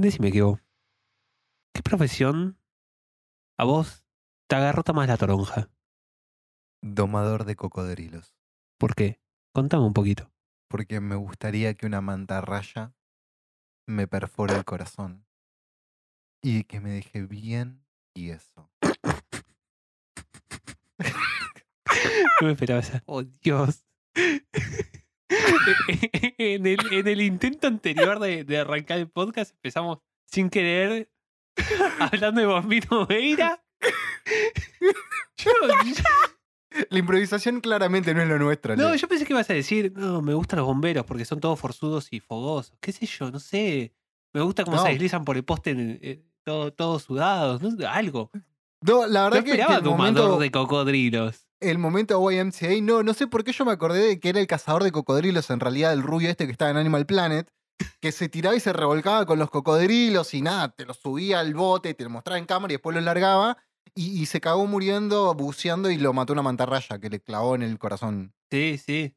Decime vos, ¿qué profesión a vos te agarrota más la toronja? Domador de cocodrilos. ¿Por qué? Contame un poquito. Porque me gustaría que una mantarraya me perfore el corazón. Y que me deje bien y eso. No me esperaba esa. Oh, Dios. en, el, en el intento anterior de, de arrancar el podcast empezamos sin querer hablando de Bombino Veira. Yo, La improvisación claramente no es lo nuestro. no, yo pensé que ibas a decir, no, me gustan los bomberos porque son todos forzudos y fogosos. ¿Qué sé yo? No sé. Me gusta cómo No. se deslizan por el poste en- en- todo- todos sudados. no algo. No, la No verdad que, que esperaba el, momento, de cocodrilos. El momento YMCA, no, no sé por qué yo me acordé de que era el cazador de cocodrilos, en realidad el rubio este que estaba en Animal Planet, que se tiraba y se revolcaba con los cocodrilos y nada, te los subía al bote, te lo mostraba en cámara y después lo largaba y, y se cagó muriendo, buceando y lo mató una mantarraya que le clavó en el corazón. Sí, sí.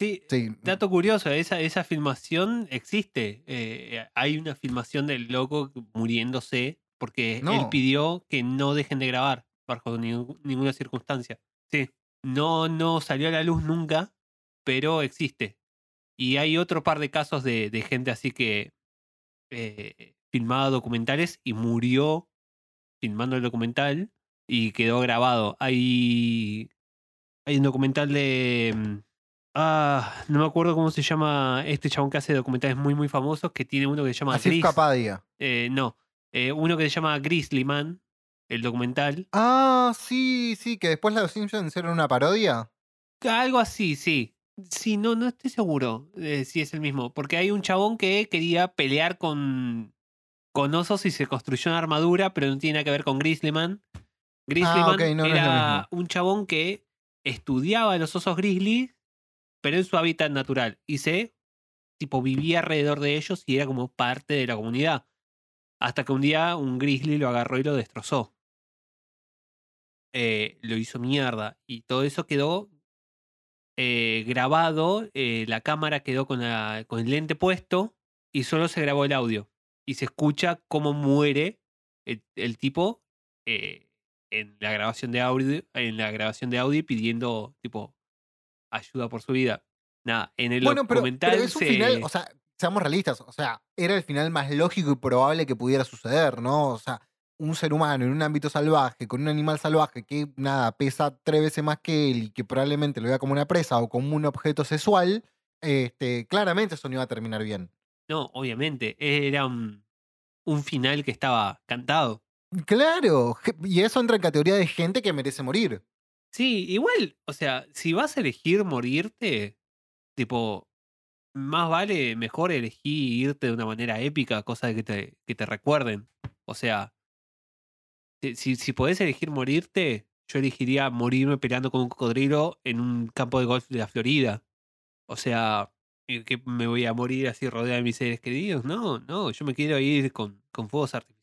Sí, Sí, Dato curioso, esa, esa filmación existe. Eh, hay una filmación del loco muriéndose porque él pidió que no dejen de grabar bajo ninguna circunstancia. Sí, no, no salió a la luz nunca, pero existe. Y hay otro par de casos de, de gente así que eh, filmaba documentales y murió filmando el documental y quedó grabado. Hay, hay un documental de... mm, Ah, no me acuerdo cómo se llama este chabón que hace documentales muy, muy famosos, que tiene uno que se llama Así Gris. Eh, no, eh, uno que se llama Grizzly Man, el documental. Ah, sí, sí, que después los Simpsons hicieron una parodia. Algo así, sí. Sí, no, no estoy seguro de si es el mismo. Porque hay un chabón que quería pelear con, con osos y se construyó una armadura, pero no tiene nada que ver con Grizzlyman. Grizzlyman Ah, ok, no, era un chabón que estudiaba a los osos grizzly, pero en su hábitat natural. Y se, tipo, vivía alrededor de ellos y era como parte de la comunidad. Hasta que un día un grizzly lo agarró y lo destrozó. Eh, lo hizo mierda. Y todo eso quedó eh, grabado, eh, la cámara quedó con, la- con el lente puesto y solo se grabó el audio. Y se escucha cómo muere el, el tipo en la grabación de audio, en la grabación de audio pidiendo tipo ayuda por su vida. Nada, en el Bueno, pero, documental pero es un se- final, o sea, seamos realistas, o sea, era el final más lógico y probable que pudiera suceder, ¿no? O sea, un ser humano en un ámbito salvaje, con un animal salvaje que, nada, pesa tres veces más que él y que probablemente lo vea como una presa o como un objeto sexual, este, claramente eso no iba a terminar bien. No, obviamente, era un, un final que estaba cantado. Claro, y eso entra en categoría de gente que merece morir. Sí, igual, o sea, si vas a elegir morirte, tipo, más vale, mejor elegir irte de una manera épica, cosa que te, que te recuerden. O sea, si, si, podés elegir morirte, yo elegiría morirme peleando con un cocodrilo en un campo de golf de la Florida. O sea, ¿y que me voy a morir así rodeado de mis seres queridos? No, no, yo me quiero ir con, con fuegos artificiales.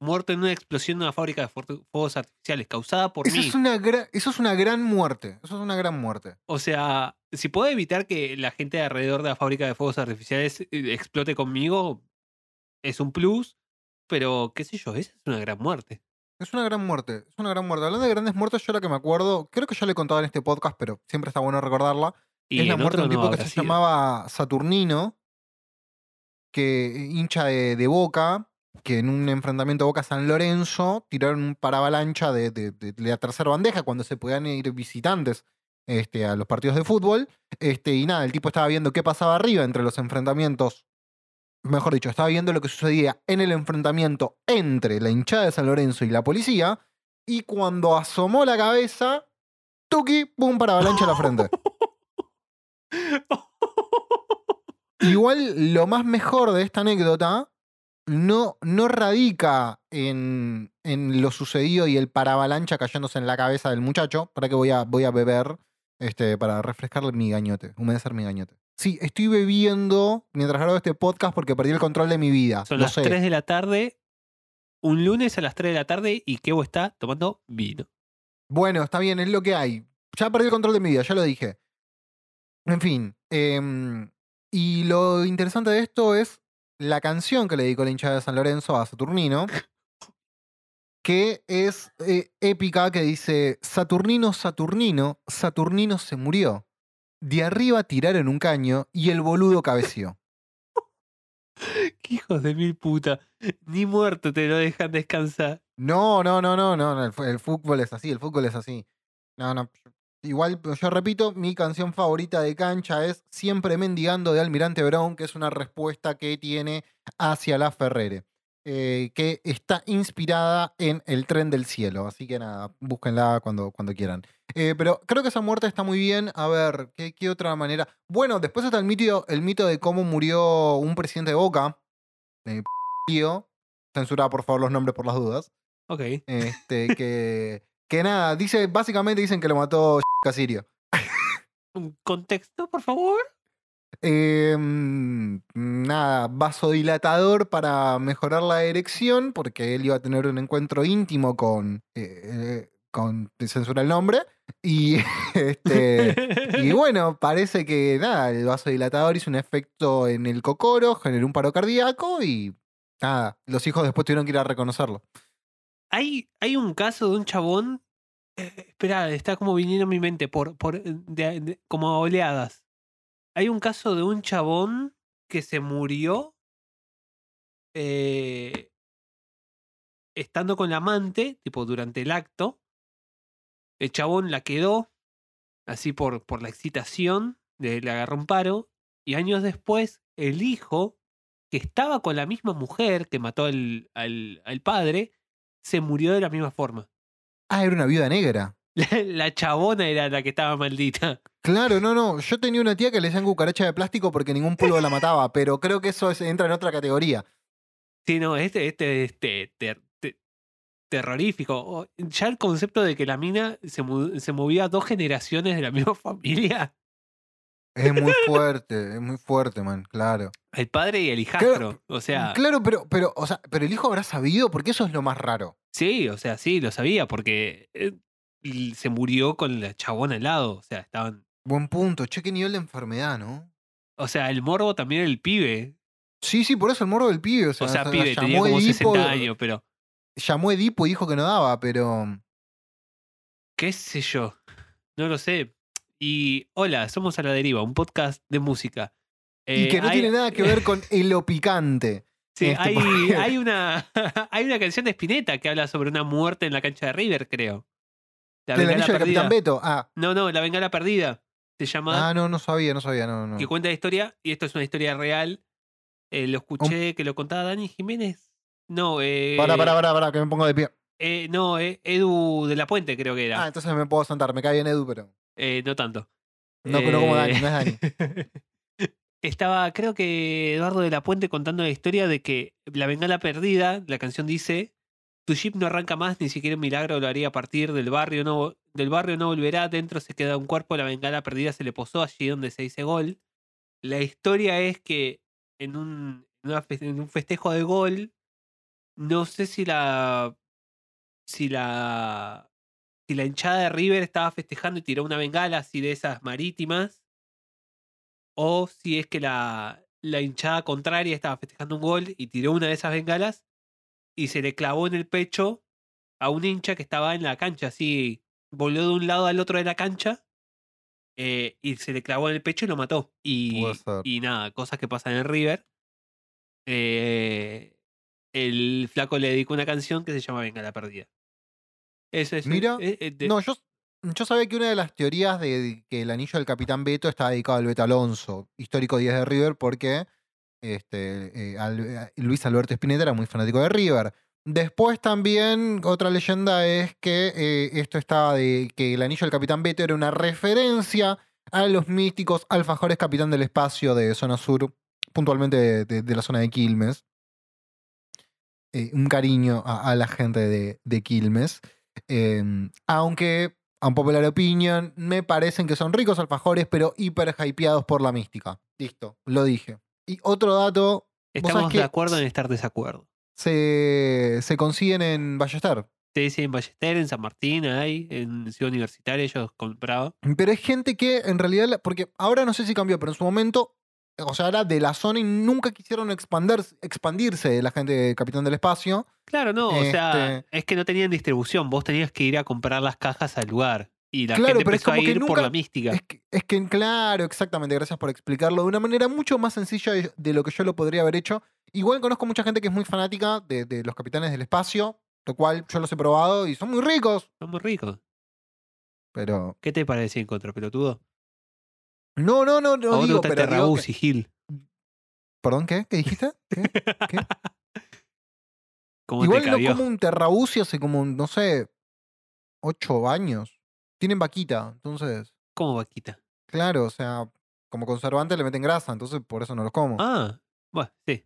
Muerto en una explosión de una fábrica de fuegos artificiales causada por Eso mí. es, una eso es una gran muerte, eso es una gran muerte. O sea, si puedo evitar que la gente alrededor de la fábrica de fuegos artificiales eh, explote conmigo, es un plus, pero qué sé yo, esa es una gran muerte. Es una gran muerte, es una gran muerte. Hablando de grandes muertes, yo la que me acuerdo, creo que ya le he contado en este podcast, pero siempre está bueno recordarla, Y es la muerte de un no tipo que se sido. llamaba Saturnino, que hincha de, de Boca, que en un enfrentamiento Boca-San Lorenzo tiraron un paravalancha de, de- de la tercera bandeja cuando se podían ir visitantes este, a los partidos de fútbol. Este, y nada, el tipo estaba viendo qué pasaba arriba entre los enfrentamientos mejor dicho, estaba viendo lo que sucedía en el enfrentamiento entre la hinchada de San Lorenzo y la policía, y cuando asomó la cabeza, tuki, pum, para avalancha a la frente. Igual lo más mejor de esta anécdota no, no radica en, en lo sucedido y el paravalancha cayéndose en la cabeza del muchacho. Para que voy a, voy a beber este, para refrescar mi gañote, humedecer mi gañote. Sí, estoy bebiendo mientras grabo este podcast porque perdí el control de mi vida. Son lo las sé. 3 de la tarde, un lunes a las 3 de la tarde y Kevo está tomando vino. Bueno, está bien, es lo que hay. Ya perdí el control de mi vida, ya lo dije. En fin. em, y lo interesante de esto es la canción que le dedicó la hinchada de San Lorenzo a Saturnino. Que es eh, épica, que dice: Saturnino, Saturnino, Saturnino se murió. De arriba tiraron un caño y el boludo cabeció. Qué hijos de mil puta. Ni muerto te lo dejan descansar. No, no, no, no, no, no, el, fu- el fútbol es así, el fútbol es así. No, no. Igual, yo repito, mi canción favorita de cancha es Siempre mendigando de Almirante Brown, que es una respuesta que tiene hacia la Ferrere, eh, que está inspirada en El tren del cielo. Así que nada, búsquenla cuando, cuando quieran. Eh, pero creo que esa muerte está muy bien. A ver, ¿qué, qué otra manera? Bueno, después está el mito, el mito de cómo murió un presidente de Boca, de Lío. Censura, por favor, los nombres por las dudas. Ok. Este, que, que nada, dice, básicamente dicen que lo mató Casirio. ¿Un contexto, por favor? Em, nada, vasodilatador para mejorar la erección, porque él iba a tener un encuentro íntimo con. eh, eh, con censura el nombre. Y este. Y bueno, parece que nada, el vasodilatador hizo un efecto en el cocoro, generó un paro cardíaco y nada, los hijos después tuvieron que ir a reconocerlo. Hay, hay un caso de un chabón. eh, espera, está como viniendo a mi mente por, por eh, como a oleadas. Hay un caso de un chabón que se murió eh, estando con la amante, tipo durante el acto. El chabón la quedó así por, por la excitación, le agarró un paro. Y años después, el hijo, que estaba con la misma mujer que mató al, al, al padre, se murió de la misma forma. Ah, era una viuda negra. La, la chabona era la que estaba maldita. Claro, no, no. Yo tenía una tía que le decían cucaracha de plástico porque ningún polvo la mataba, pero creo que eso es- entra en otra categoría. Sí, no, este, este, este, ter- te- terrorífico. Ya el concepto de que la mina se, se movía dos generaciones de la misma familia. Es muy fuerte, es muy fuerte, man, claro. El padre y el hijastro. O sea, Claro, pero, pero, o sea, pero el hijo habrá sabido, porque eso es lo más raro. Sí, o sea, sí, lo sabía, porque eh, se murió con la chabona al lado. O sea, estaban. Buen punto. Che, qué nivel de enfermedad, ¿no? O sea, el morbo también el pibe. Sí, sí, por eso el morro del pibe. O sea, O sea, pibe, tenía como Edipo, 60 años, pero. Llamó Edipo y dijo que no daba, pero. qué sé yo, no lo sé. Y hola, somos a la deriva, un podcast de música. y Eh, que no hay- tiene nada que ver con lo picante. Sí, este, hay, una hay una canción de Spinetta que habla sobre una muerte en la cancha de River, creo. La anillo del. Capitán Beto. Ah, No, no, la bengala perdida. Se llama ah, no, no sabía, no sabía, no, no. que cuenta la historia y esto es una historia real. Eh, lo escuché que lo contaba Dani Jiménez. No, eh, Pará, pará, pará, pará, que me pongo de pie. eh, no, eh, Edu de la Puente creo que era. Ah, entonces me puedo sentar. Me cae bien Edu, pero. Eh, no tanto. No, no como Dani, Eh, no es Dani. Estaba, creo que Eduardo de la Puente contando la historia de que La Bengala Perdida, la canción dice, tu jeep no arranca más, ni siquiera un milagro lo haría partir del barrio, no, del barrio no volverá, dentro se queda un cuerpo, la Bengala Perdida se le posó allí donde se dice gol. La historia es que en un, en un festejo de gol, no sé si la, si la, si la hinchada de River estaba festejando y tiró una bengala así de esas marítimas, o si es que la, la hinchada contraria estaba festejando un gol y tiró una de esas bengalas y se le clavó en el pecho a un hincha que estaba en la cancha, así volvió de un lado al otro de la cancha eh, y se le clavó en el pecho y lo mató. Y, y nada, cosas que pasan en River. Eh, el flaco le dedicó una canción que se llama Bengala Perdida. Eso es. Mira, eh, eh, de- No, yo, yo sabía que una de las teorías de que el anillo del Capitán Beto estaba dedicado al Beto Alonso, histórico 10 de River, porque Este, eh, eh, Luis Alberto Spinetta era muy fanático de River. Después también otra leyenda es que eh, esto estaba de que el anillo del Capitán Beto era una referencia a los místicos alfajores Capitán del Espacio de zona sur, puntualmente de, la zona de Quilmes. Un cariño a, la gente de, de Quilmes. Eh, aunque, a un popular opinion, me parecen que son ricos alfajores, pero hiper hypeados por la mística. Listo, lo dije. Y otro dato, Estamos de acuerdo en estar desacuerdo. se, se consiguen en Ballester. Sí, sí, en Ballester, en San Martín, ahí, en Ciudad Universitaria, ellos compraban. Pero hay gente que en realidad, porque ahora no sé si cambió, pero en su momento, o sea, era de la zona y nunca quisieron expander, expandirse de la gente de Capitán del Espacio. Claro, no, o sea, Este- es que no tenían distribución, vos tenías que ir a comprar las cajas al lugar. Y la Claro, gente pero es empezó a como que ir por nunca- la mística. Es que, es que, claro, exactamente, gracias por explicarlo de una manera mucho más sencilla de, de lo que yo lo podría haber hecho. Igual conozco mucha gente que es muy fanática de, de los Capitanes del Espacio, lo cual yo los he probado y son muy ricos, Son muy ricos. pero... ¿Qué te parece en contra, pelotudo? No, no, no, ¿A no digo, pero digo que- Gil? ¿Perdón, qué? ¿Qué dijiste? ¿Qué? ¿Qué? ¿Cómo Igual te no como un terrabucio hace como, no sé, ocho años. Tienen vaquita, entonces, ¿Cómo vaquita? claro, o sea, como conservante le meten grasa, entonces por eso no los como. Ah, bueno, sí.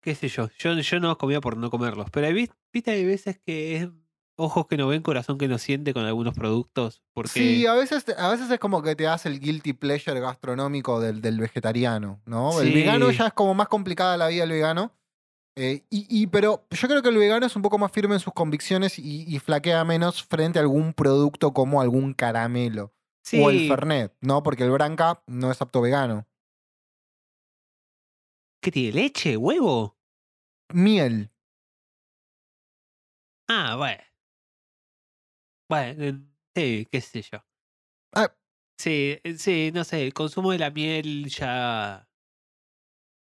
Qué sé yo. Yo, yo no los comía por no comerlos. Pero hay, vis- viste, hay veces que es ojos que no ven, corazón que no siente con algunos productos. Porque Sí, a veces, a veces es como que te hace el guilty pleasure gastronómico del, del vegetariano, ¿no? El vegano ya es como más complicada la vida del vegano. eh, y, y- pero yo creo que el vegano es un poco más firme en sus convicciones y, y flaquea menos frente a algún producto como algún caramelo. sí, O el Fernet, ¿no? Porque el Branca no es apto vegano. ¿qué tiene? ¿Leche? ¿Huevo? Miel. Ah, bueno. Bueno, eh, sí, qué sé yo. Ah. Sí, eh, sí, no sé, el consumo de la miel ya...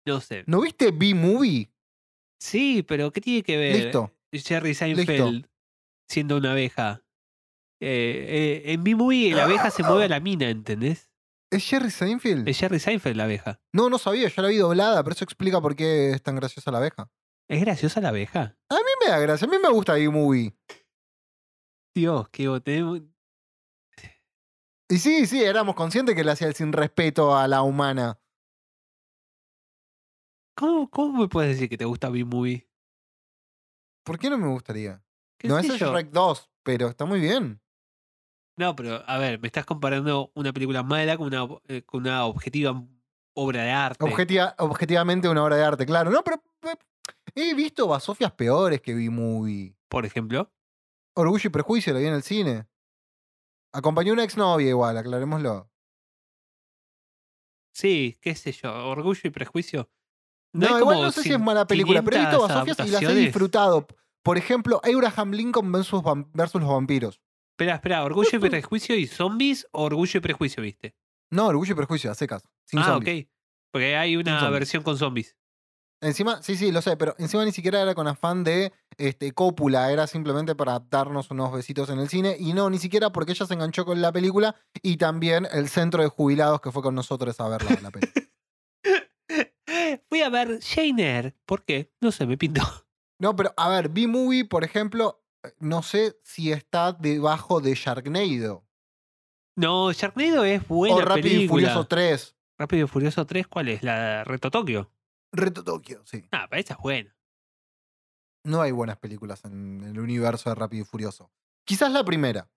No sé. ¿No viste B-Movie? Sí, pero ¿qué tiene que ver Listo. Jerry Seinfeld siendo una abeja? Eh, eh, en B-Movie la abeja se mueve a la mina, ¿entendés? ¿Es Jerry Seinfeld? Es Jerry Seinfeld la abeja. No, no sabía, yo la vi doblada, pero eso explica por qué es tan graciosa la abeja. ¿Es graciosa la abeja? A mí me da gracia, a mí me gusta B-Movie. Dios, qué tenemos... Y sí, sí, éramos conscientes que le hacía el sin respeto a la humana. ¿Cómo, ¿Cómo me puedes decir que te gusta B-Movie? ¿Por qué no me gustaría? ¿Qué No, es yo? Shrek 2, pero está muy bien. No, pero a ver, me estás comparando una película mala con una, eh, con una objetiva obra de arte. Objetiva- objetivamente una obra de arte, claro. No, pero eh, he visto basofias peores que B-Movie. Por ejemplo. Orgullo y prejuicio, lo vi en el cine. Acompañó una exnovia igual, aclarémoslo. Sí, qué sé yo, orgullo y prejuicio. No, igual no sé si es mala película, pero he visto 500 basofias y las he disfrutado. Por ejemplo, Abraham Lincoln versus, versus los vampiros. Espera, espera, orgullo y prejuicio y zombies o orgullo y prejuicio, ¿viste? No, Orgullo y prejuicio, a secas. Sin ah, zombies. ok. Porque hay una versión con zombies. Encima, sí, sí, lo sé, pero encima ni siquiera era con afán de este, cópula, era simplemente para darnos unos besitos en el cine. Y no, ni siquiera porque ella se enganchó con la película y también el centro de jubilados que fue con nosotros a verla la película. Fui a ver Shaner. ¿Por qué? No sé, me pintó. No, pero a ver, B-Movie, por ejemplo, eh, no sé si está debajo de Sharknado. No, Sharknado es buena o Rápido y película. Furioso 3. Rápido y Furioso 3, ¿cuál es? La de Reto Tokio. Reto Tokio, sí. Ah, pero esa es buena. No hay buenas películas en el universo de Rápido y Furioso. Quizás la primera.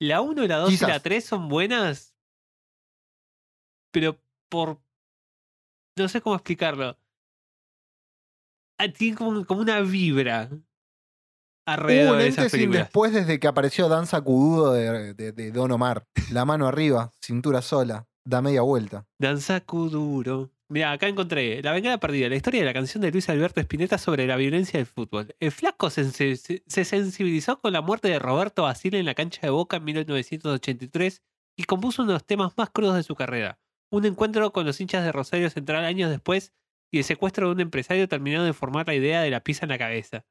La 1, la 2 y la 3 son buenas, pero por... No sé cómo explicarlo. Ah, Tiene como, como una vibra alrededor un de esas y películas. después desde que apareció Dan Sacududo de, de, de Don Omar. La mano arriba, cintura sola, da media vuelta. Danza Kuduro. Mira, acá encontré La Vengada Perdida, la historia de la canción de Luis Alberto Spinetta sobre la violencia del fútbol. El flaco se, se- se sensibilizó con la muerte de Roberto Basile en la cancha de Boca en 1983 y compuso uno de los temas más crudos de su carrera. Un encuentro con los hinchas de Rosario Central años después y el secuestro de un empresario terminó de formar la idea de la pizza en la cabeza.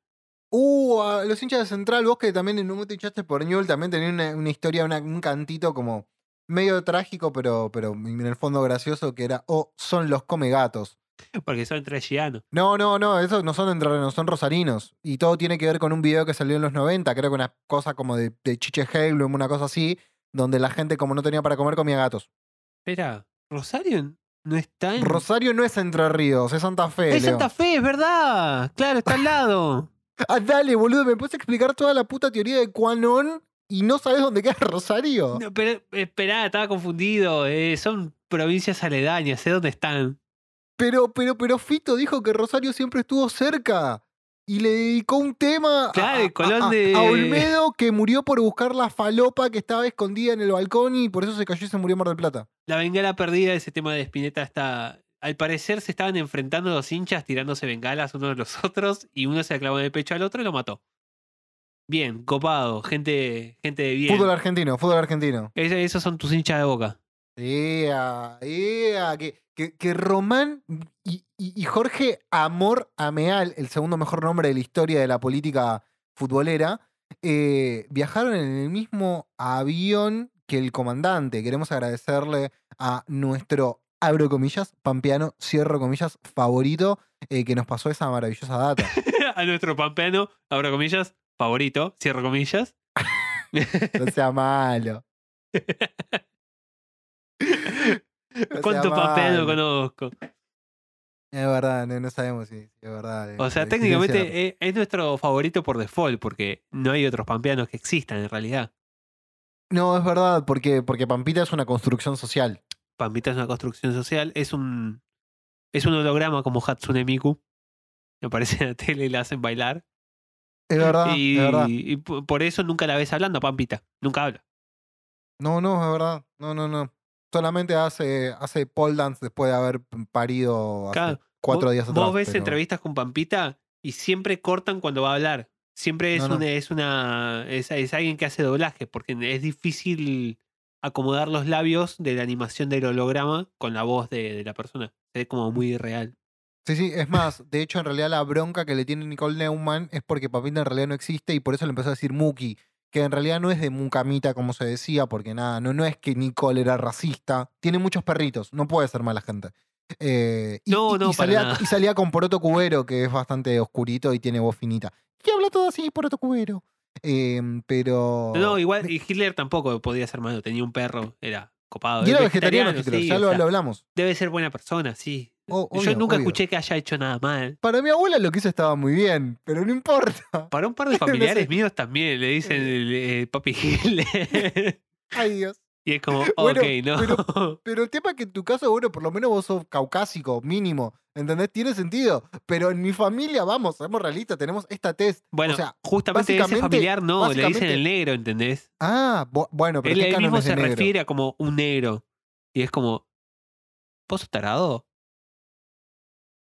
Uh, los hinchas de Central, vos que también en un momento hinchaste por Ñul, también tenía una, una historia, un cantito como medio trágico, pero, pero en el fondo gracioso, que era, oh, son los come gatos. Porque son trashianos. No, no, no, esos no son entrerrianos, son rosarinos. Y todo tiene que ver con un video que salió en los 90, creo que una cosa como de, de Chiche Helblum, una cosa así, donde la gente como no tenía para comer comía gatos. Espera, ¿Rosario no está en. Rosario no es Entre Ríos, es Santa Fe. es Leo. Santa Fe, es verdad. Claro, está al lado. Ah, dale, boludo, ¿me puedes explicar toda la puta teoría de Quanon y no sabes dónde queda Rosario? No, pero esperá, estaba confundido. eh, son provincias aledañas, sé dónde están. Pero, pero, pero Fito dijo que Rosario siempre estuvo cerca. Y le dedicó un tema a- Claro, a, el Colón a- a- de- a Olmedo que murió por buscar la falopa que estaba escondida en el balcón y por eso se cayó y se murió en Mar del Plata. La bengala perdida, ese tema de Spinetta está. Al parecer se estaban enfrentando los hinchas tirándose bengalas unos de los otros y uno se la clavó en el pecho al otro y lo mató. Bien, copado, gente, gente de bien. Fútbol argentino, fútbol argentino. Es- esos son tus hinchas de boca. Ea, ea, que, que, que Román y, y- y Jorge Amor Ameal, el segundo mejor nombre de la historia de la política futbolera, eh, viajaron en el mismo avión que el comandante. Queremos agradecerle a nuestro, abro comillas, pampeano, cierro comillas, favorito, eh, que nos pasó esa maravillosa data. A nuestro pampeano, abro comillas, favorito, cierro comillas. No sea malo. No ¿Cuánto sea pampeano malo. conozco? Es verdad, no, no sabemos si, si es verdad. O eh, sea, eh, técnicamente silenciar. es, es nuestro favorito por default, porque no hay otros pampeanos que existan en realidad. No, es verdad, porque, porque Pampita es una construcción social. Pampita es una construcción social, es un es un holograma como Hatsune Miku. Aparece en la tele y la hacen bailar. Es verdad, y, es verdad. y p- por eso nunca la ves hablando, Pampita. Nunca habla. No, no, es verdad. No, no, no. Solamente hace, hace pole dance después de haber parido hace cuatro vos, días atrás. Vos ves pero- entrevistas con Pampita y siempre cortan cuando va a hablar. Siempre es No, no. una, es una es, es alguien que hace doblaje, porque es difícil acomodar los labios de la animación del holograma con la voz de, de la persona. Se ve como muy real. Sí, sí, es más, de hecho, en realidad la bronca que le tiene Nicole Neumann es porque Pampita en realidad no existe y por eso le empezó a decir Muki, que en realidad no es de Mucamita como se decía, porque nada, no, no es que Nicole era racista, tiene muchos perritos, no puede ser mala gente. Eh, y, No, y- no, y para salía, nada. y salía con Poroto Cubero, que es bastante oscurito y tiene voz finita. Y habla todo así, Poroto Cubero. Em, pero. No, igual, y Hitler tampoco podía ser malo. Tenía un perro, era copado. Y era vegetariano, Hitler, sí, ya o lo, sea, lo hablamos. Debe ser buena persona, sí. O- Yo nunca obvio. escuché que haya hecho nada mal. Para mi abuela lo que hizo estaba muy bien, pero no importa. Para un par de No sé. familiares míos también le dicen el, eh, papi Hitler. Ay, Dios. y es como, Bueno, ok, no. Pero el tema es que en tu caso, bueno, por lo menos vos sos caucásico, mínimo. ¿Entendés? Tiene sentido. Pero en mi familia, vamos, somos realistas, tenemos esta test. Bueno, o sea, justamente ese familiar no, le dicen el negro, ¿entendés? ah, bo- bueno, pero Él, ¿qué él mismo se negro? refiere a como un negro. Y es como, ¿vos sos tarado?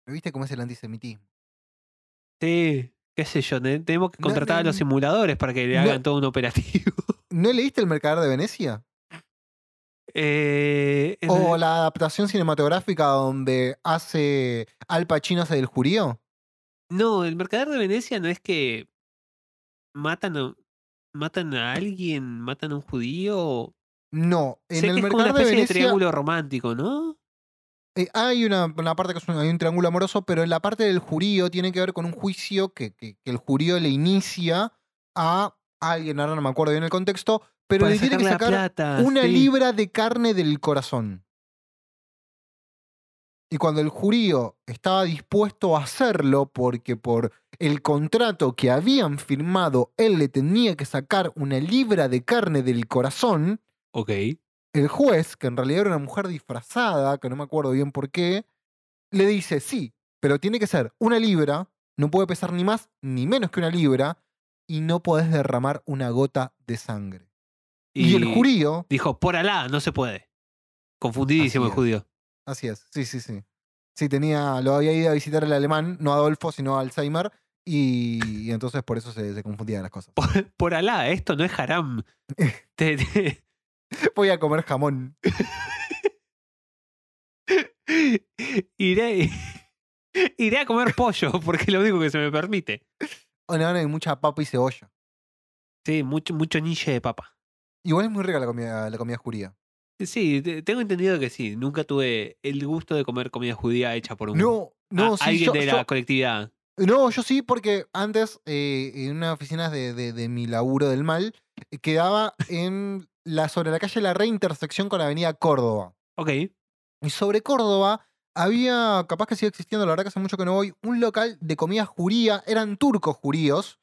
¿Viste cómo es el antisemitismo? Sí, qué sé yo, ne- tenemos que No, contratar a los simuladores para que le no. hagan todo un operativo. ¿No leíste El Mercader de Venecia? Eh, ¿O el- la adaptación cinematográfica donde hace Al Pacino hace del judío? No, el mercader de Venecia no es que matan a, matan a alguien, matan a un judío. No, en sé el que es como una Mercader de especie de, triángulo romántico, ¿no? Eh, hay una, una parte que es un, hay un triángulo amoroso, pero en la parte del jurío tiene que ver con un juicio que, que- que el jurío le inicia a alguien, ahora no me acuerdo bien el contexto, pero Para le tiene que sacar plata, una sí. libra de carne del corazón. Y cuando el jurío estaba dispuesto a hacerlo, porque por el contrato que habían firmado, él le tenía que sacar una libra de carne del corazón, Ok. El juez, que en realidad era una mujer disfrazada, que no me acuerdo bien por qué, le dice, sí, pero tiene que ser una libra, no puede pesar ni más ni menos que una libra, y no podés derramar una gota de sangre. Y, el jurío, dijo, por Alá, no se puede. Confundidísimo el judío. así es, sí, sí, sí. Sí, tenía, lo había ido a visitar el alemán, no Adolfo, sino Alzheimer, y, y entonces por eso se, se confundían las cosas. Por, por Alá, esto no es haram. Te- te- Voy a comer jamón. iré, iré a comer pollo, porque es lo único que se me permite. O no, no, hay mucha papa y cebolla. Sí, mucho, mucho niche de papa. Igual es muy rica la comida, la comida judía. Sí, te- tengo entendido que sí. Nunca tuve el gusto de comer comida judía hecha por un No, no, a- sí, alguien yo, de yo- la colectividad. no, yo sí, porque antes, eh, en una oficina de, de- de mi laburo del mal, eh, quedaba en la, sobre la calle La Reintersección con la avenida Córdoba. Ok. Y sobre Córdoba había, capaz que sigue existiendo, la verdad que hace mucho que no voy, un local de comida juría, eran turcos juríos,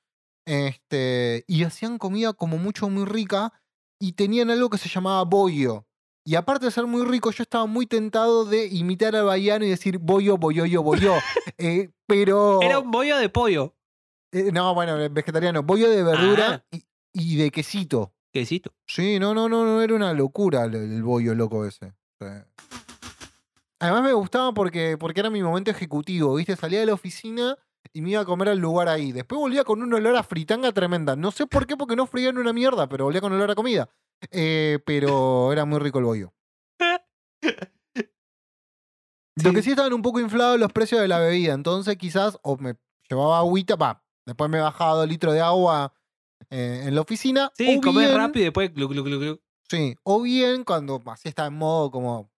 este, y hacían comida como mucho, muy rica, y tenían algo que se llamaba bollo. Y aparte de ser muy rico, yo estaba muy tentado de imitar al baiano y decir bollo, bollo, bollo. Eh, pero. Era un bollo de pollo. eh, no, bueno, vegetariano. Bollo de verdura Ah. y, y de quesito. Quesito. Sí, no, no, no, no, era una locura el, el bollo loco ese. Sí. Además me gustaba porque, porque era mi momento ejecutivo, ¿viste? Salía de la oficina y me iba a comer al lugar ahí. Después volvía con un olor a fritanga tremenda. No sé por qué, porque no frían una mierda, pero volvía con olor a comida. Eh, pero era muy rico el bollo. Lo que sí estaban un poco inflados los precios de la bebida, entonces quizás o me llevaba agüita, va, después me bajaba dos litros de agua eh, en la oficina. Sí, o comer bien- rápido y después glu, glu, glu, glu. Sí, o bien cuando así está en modo como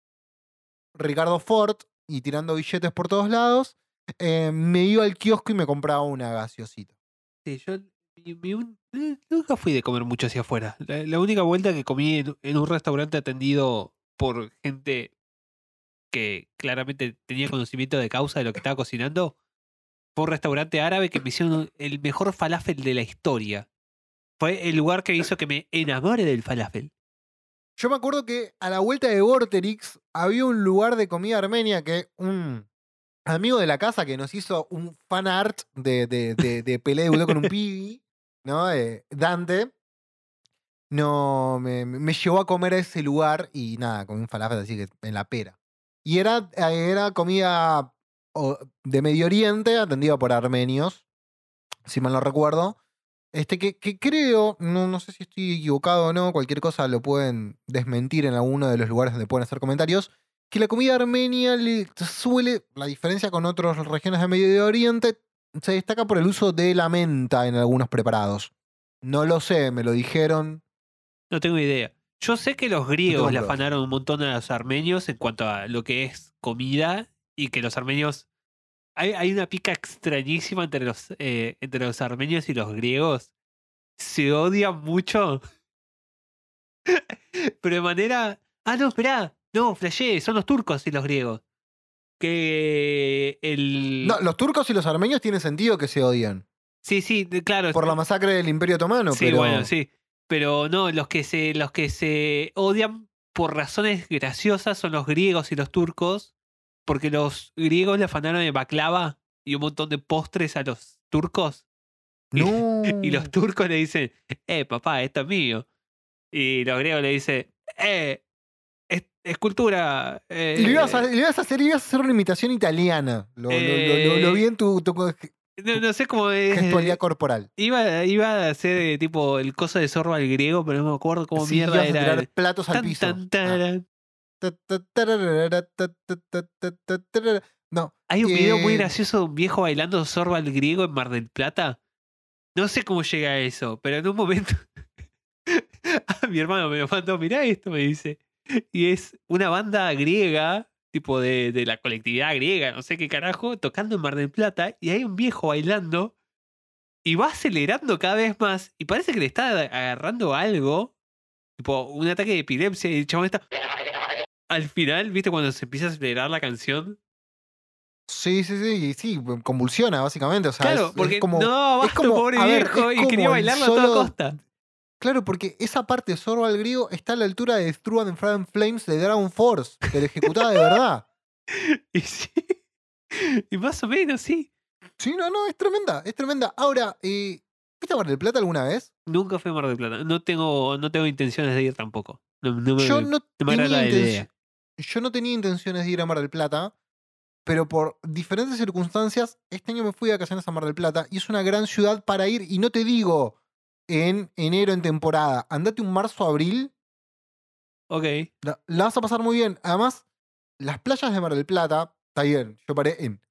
Ricardo Ford y tirando billetes por todos lados, eh, me iba al kiosco y me compraba una gaseosita. Sí, yo mi- mi un- nunca fui de comer mucho hacia afuera. La, la única vuelta que comí en, en un restaurante atendido por gente que claramente tenía conocimiento de causa de lo que estaba cocinando fue un restaurante árabe que me hicieron el mejor falafel de la historia. Fue el lugar que hizo que me enamore del falafel. Yo me acuerdo que a la vuelta de Vorterix había un lugar de comida armenia que un amigo de la casa que nos hizo un fan art de, de, de, de Pelé debutó con un pibi, ¿no? Eh, Dante. No, me, me llevó a comer a ese lugar y nada, comí un falafel así que en la pera. Y era, eh, era comida de Medio Oriente, atendida por armenios, si mal no recuerdo. Este que, que creo, no, no sé si estoy equivocado o no, cualquier cosa lo pueden desmentir en alguno de los lugares donde pueden hacer comentarios, que la comida armenia le suele, la diferencia con otras regiones de Medio Oriente, se destaca por el uso de la menta en algunos preparados. No lo sé, me lo dijeron. No tengo idea. Yo sé que los griegos le afanaron un montón a los armenios en cuanto a lo que es comida y que los armenios... Hay, hay una pica extrañísima entre los, eh, entre los armenios y los griegos. Se odian mucho. Pero de manera... Ah, no, esperá. No, flashé, son los turcos y los griegos. Que el... No, los turcos y los armenios tienen sentido que se odian. Sí, sí, claro. Por la masacre del Imperio Otomano, Sí, pero. bueno, sí. Pero no, los que se, los que se odian por razones graciosas son los griegos y los turcos, porque los griegos le afanaron de baklava y un montón de postres a los turcos, No. y los turcos le dicen, eh, papá, esto es mío. Y los griegos le dicen, eh, es, es cultura. eh, Y lo ibas, a, lo ibas a hacer, ibas a hacer una imitación italiana. Lo, lo- lo- vi en tu, tu no, no sé cómo es. gestualidad corporal. Iba, iba a hacer eh, tipo el coso de zorro al griego, pero no me acuerdo cómo Sí, mierda ibas a era. tirar platos al tan, piso. tan, Ah. No, Hay un video muy Eh, gracioso de un viejo bailando zorro al griego en Mar del Plata. No sé cómo llega a eso, pero en un momento. Ah, mi hermano me lo mandó, mirá esto, me dice. Y es una banda griega, tipo de, de la colectividad griega, no sé qué carajo, tocando en Mar del Plata, y hay un viejo bailando, y va acelerando cada vez más, y parece que le está agarrando algo, tipo un ataque de epilepsia, y el chabón está. Al final, ¿viste cuando se empieza a acelerar la canción? sí, sí, sí, sí, convulsiona básicamente. O sea, Claro, es- es porque como- no, basta, como- pobre a ver, viejo, es y quería bailarlo a toda solo- costa. Claro, porque esa parte de Zorro al griego está a la altura de Struan and Fire Flames de Dragon Force, que lo ejecutaba de verdad. Y sí. Y más o menos, sí. Sí, no, no, es tremenda, es tremenda. Ahora, eh, ¿viste a Mar del Plata alguna vez? Nunca fui a Mar del Plata. No tengo, no tengo intenciones de ir tampoco. No, no me, Yo no, no me tenía la idea. Yo no tenía intenciones de ir a Mar del Plata, pero por diferentes circunstancias, este año me fui de vacaciones a Mar del Plata y es una gran ciudad para ir. Y no te digo en enero en temporada, andate un marzo, abril, Ok. la, la vas a pasar muy bien. Además, las playas de Mar del Plata, está bien, yo paré en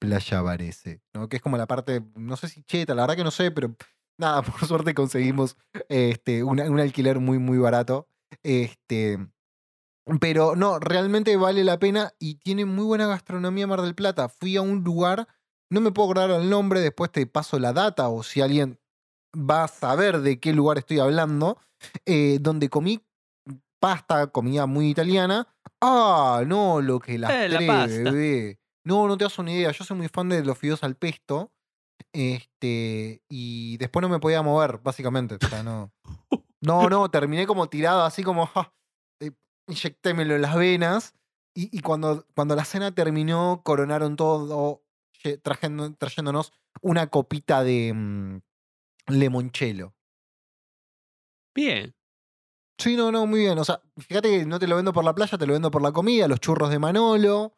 Playa Varese, ¿no? que es como la parte, no sé si cheta, la verdad que no sé, pero nada, por suerte conseguimos este, una- un alquiler muy, muy barato. Este, Pero no, realmente vale la pena y tiene muy buena gastronomía Mar del Plata. Fui a un lugar, no me puedo acordar el nombre, después te paso la data o si alguien va a saber de qué lugar estoy hablando, eh, donde comí pasta, comida muy italiana. Ah, no, lo que las Eh, la tres, bebé. No, no te das una idea. Yo soy muy fan de los fideos al pesto. Este, y después no me podía mover, básicamente. O sea, no. No, no, terminé como tirado, así como. ja, inyectémelo en las venas. Y, y cuando, cuando la cena terminó, coronaron todo, trajendo- trayéndonos una copita de mm, limoncello. Bien. Sí, no, no, muy bien. O sea, fíjate que no te lo vendo por la playa, te lo vendo por la comida, los churros de Manolo,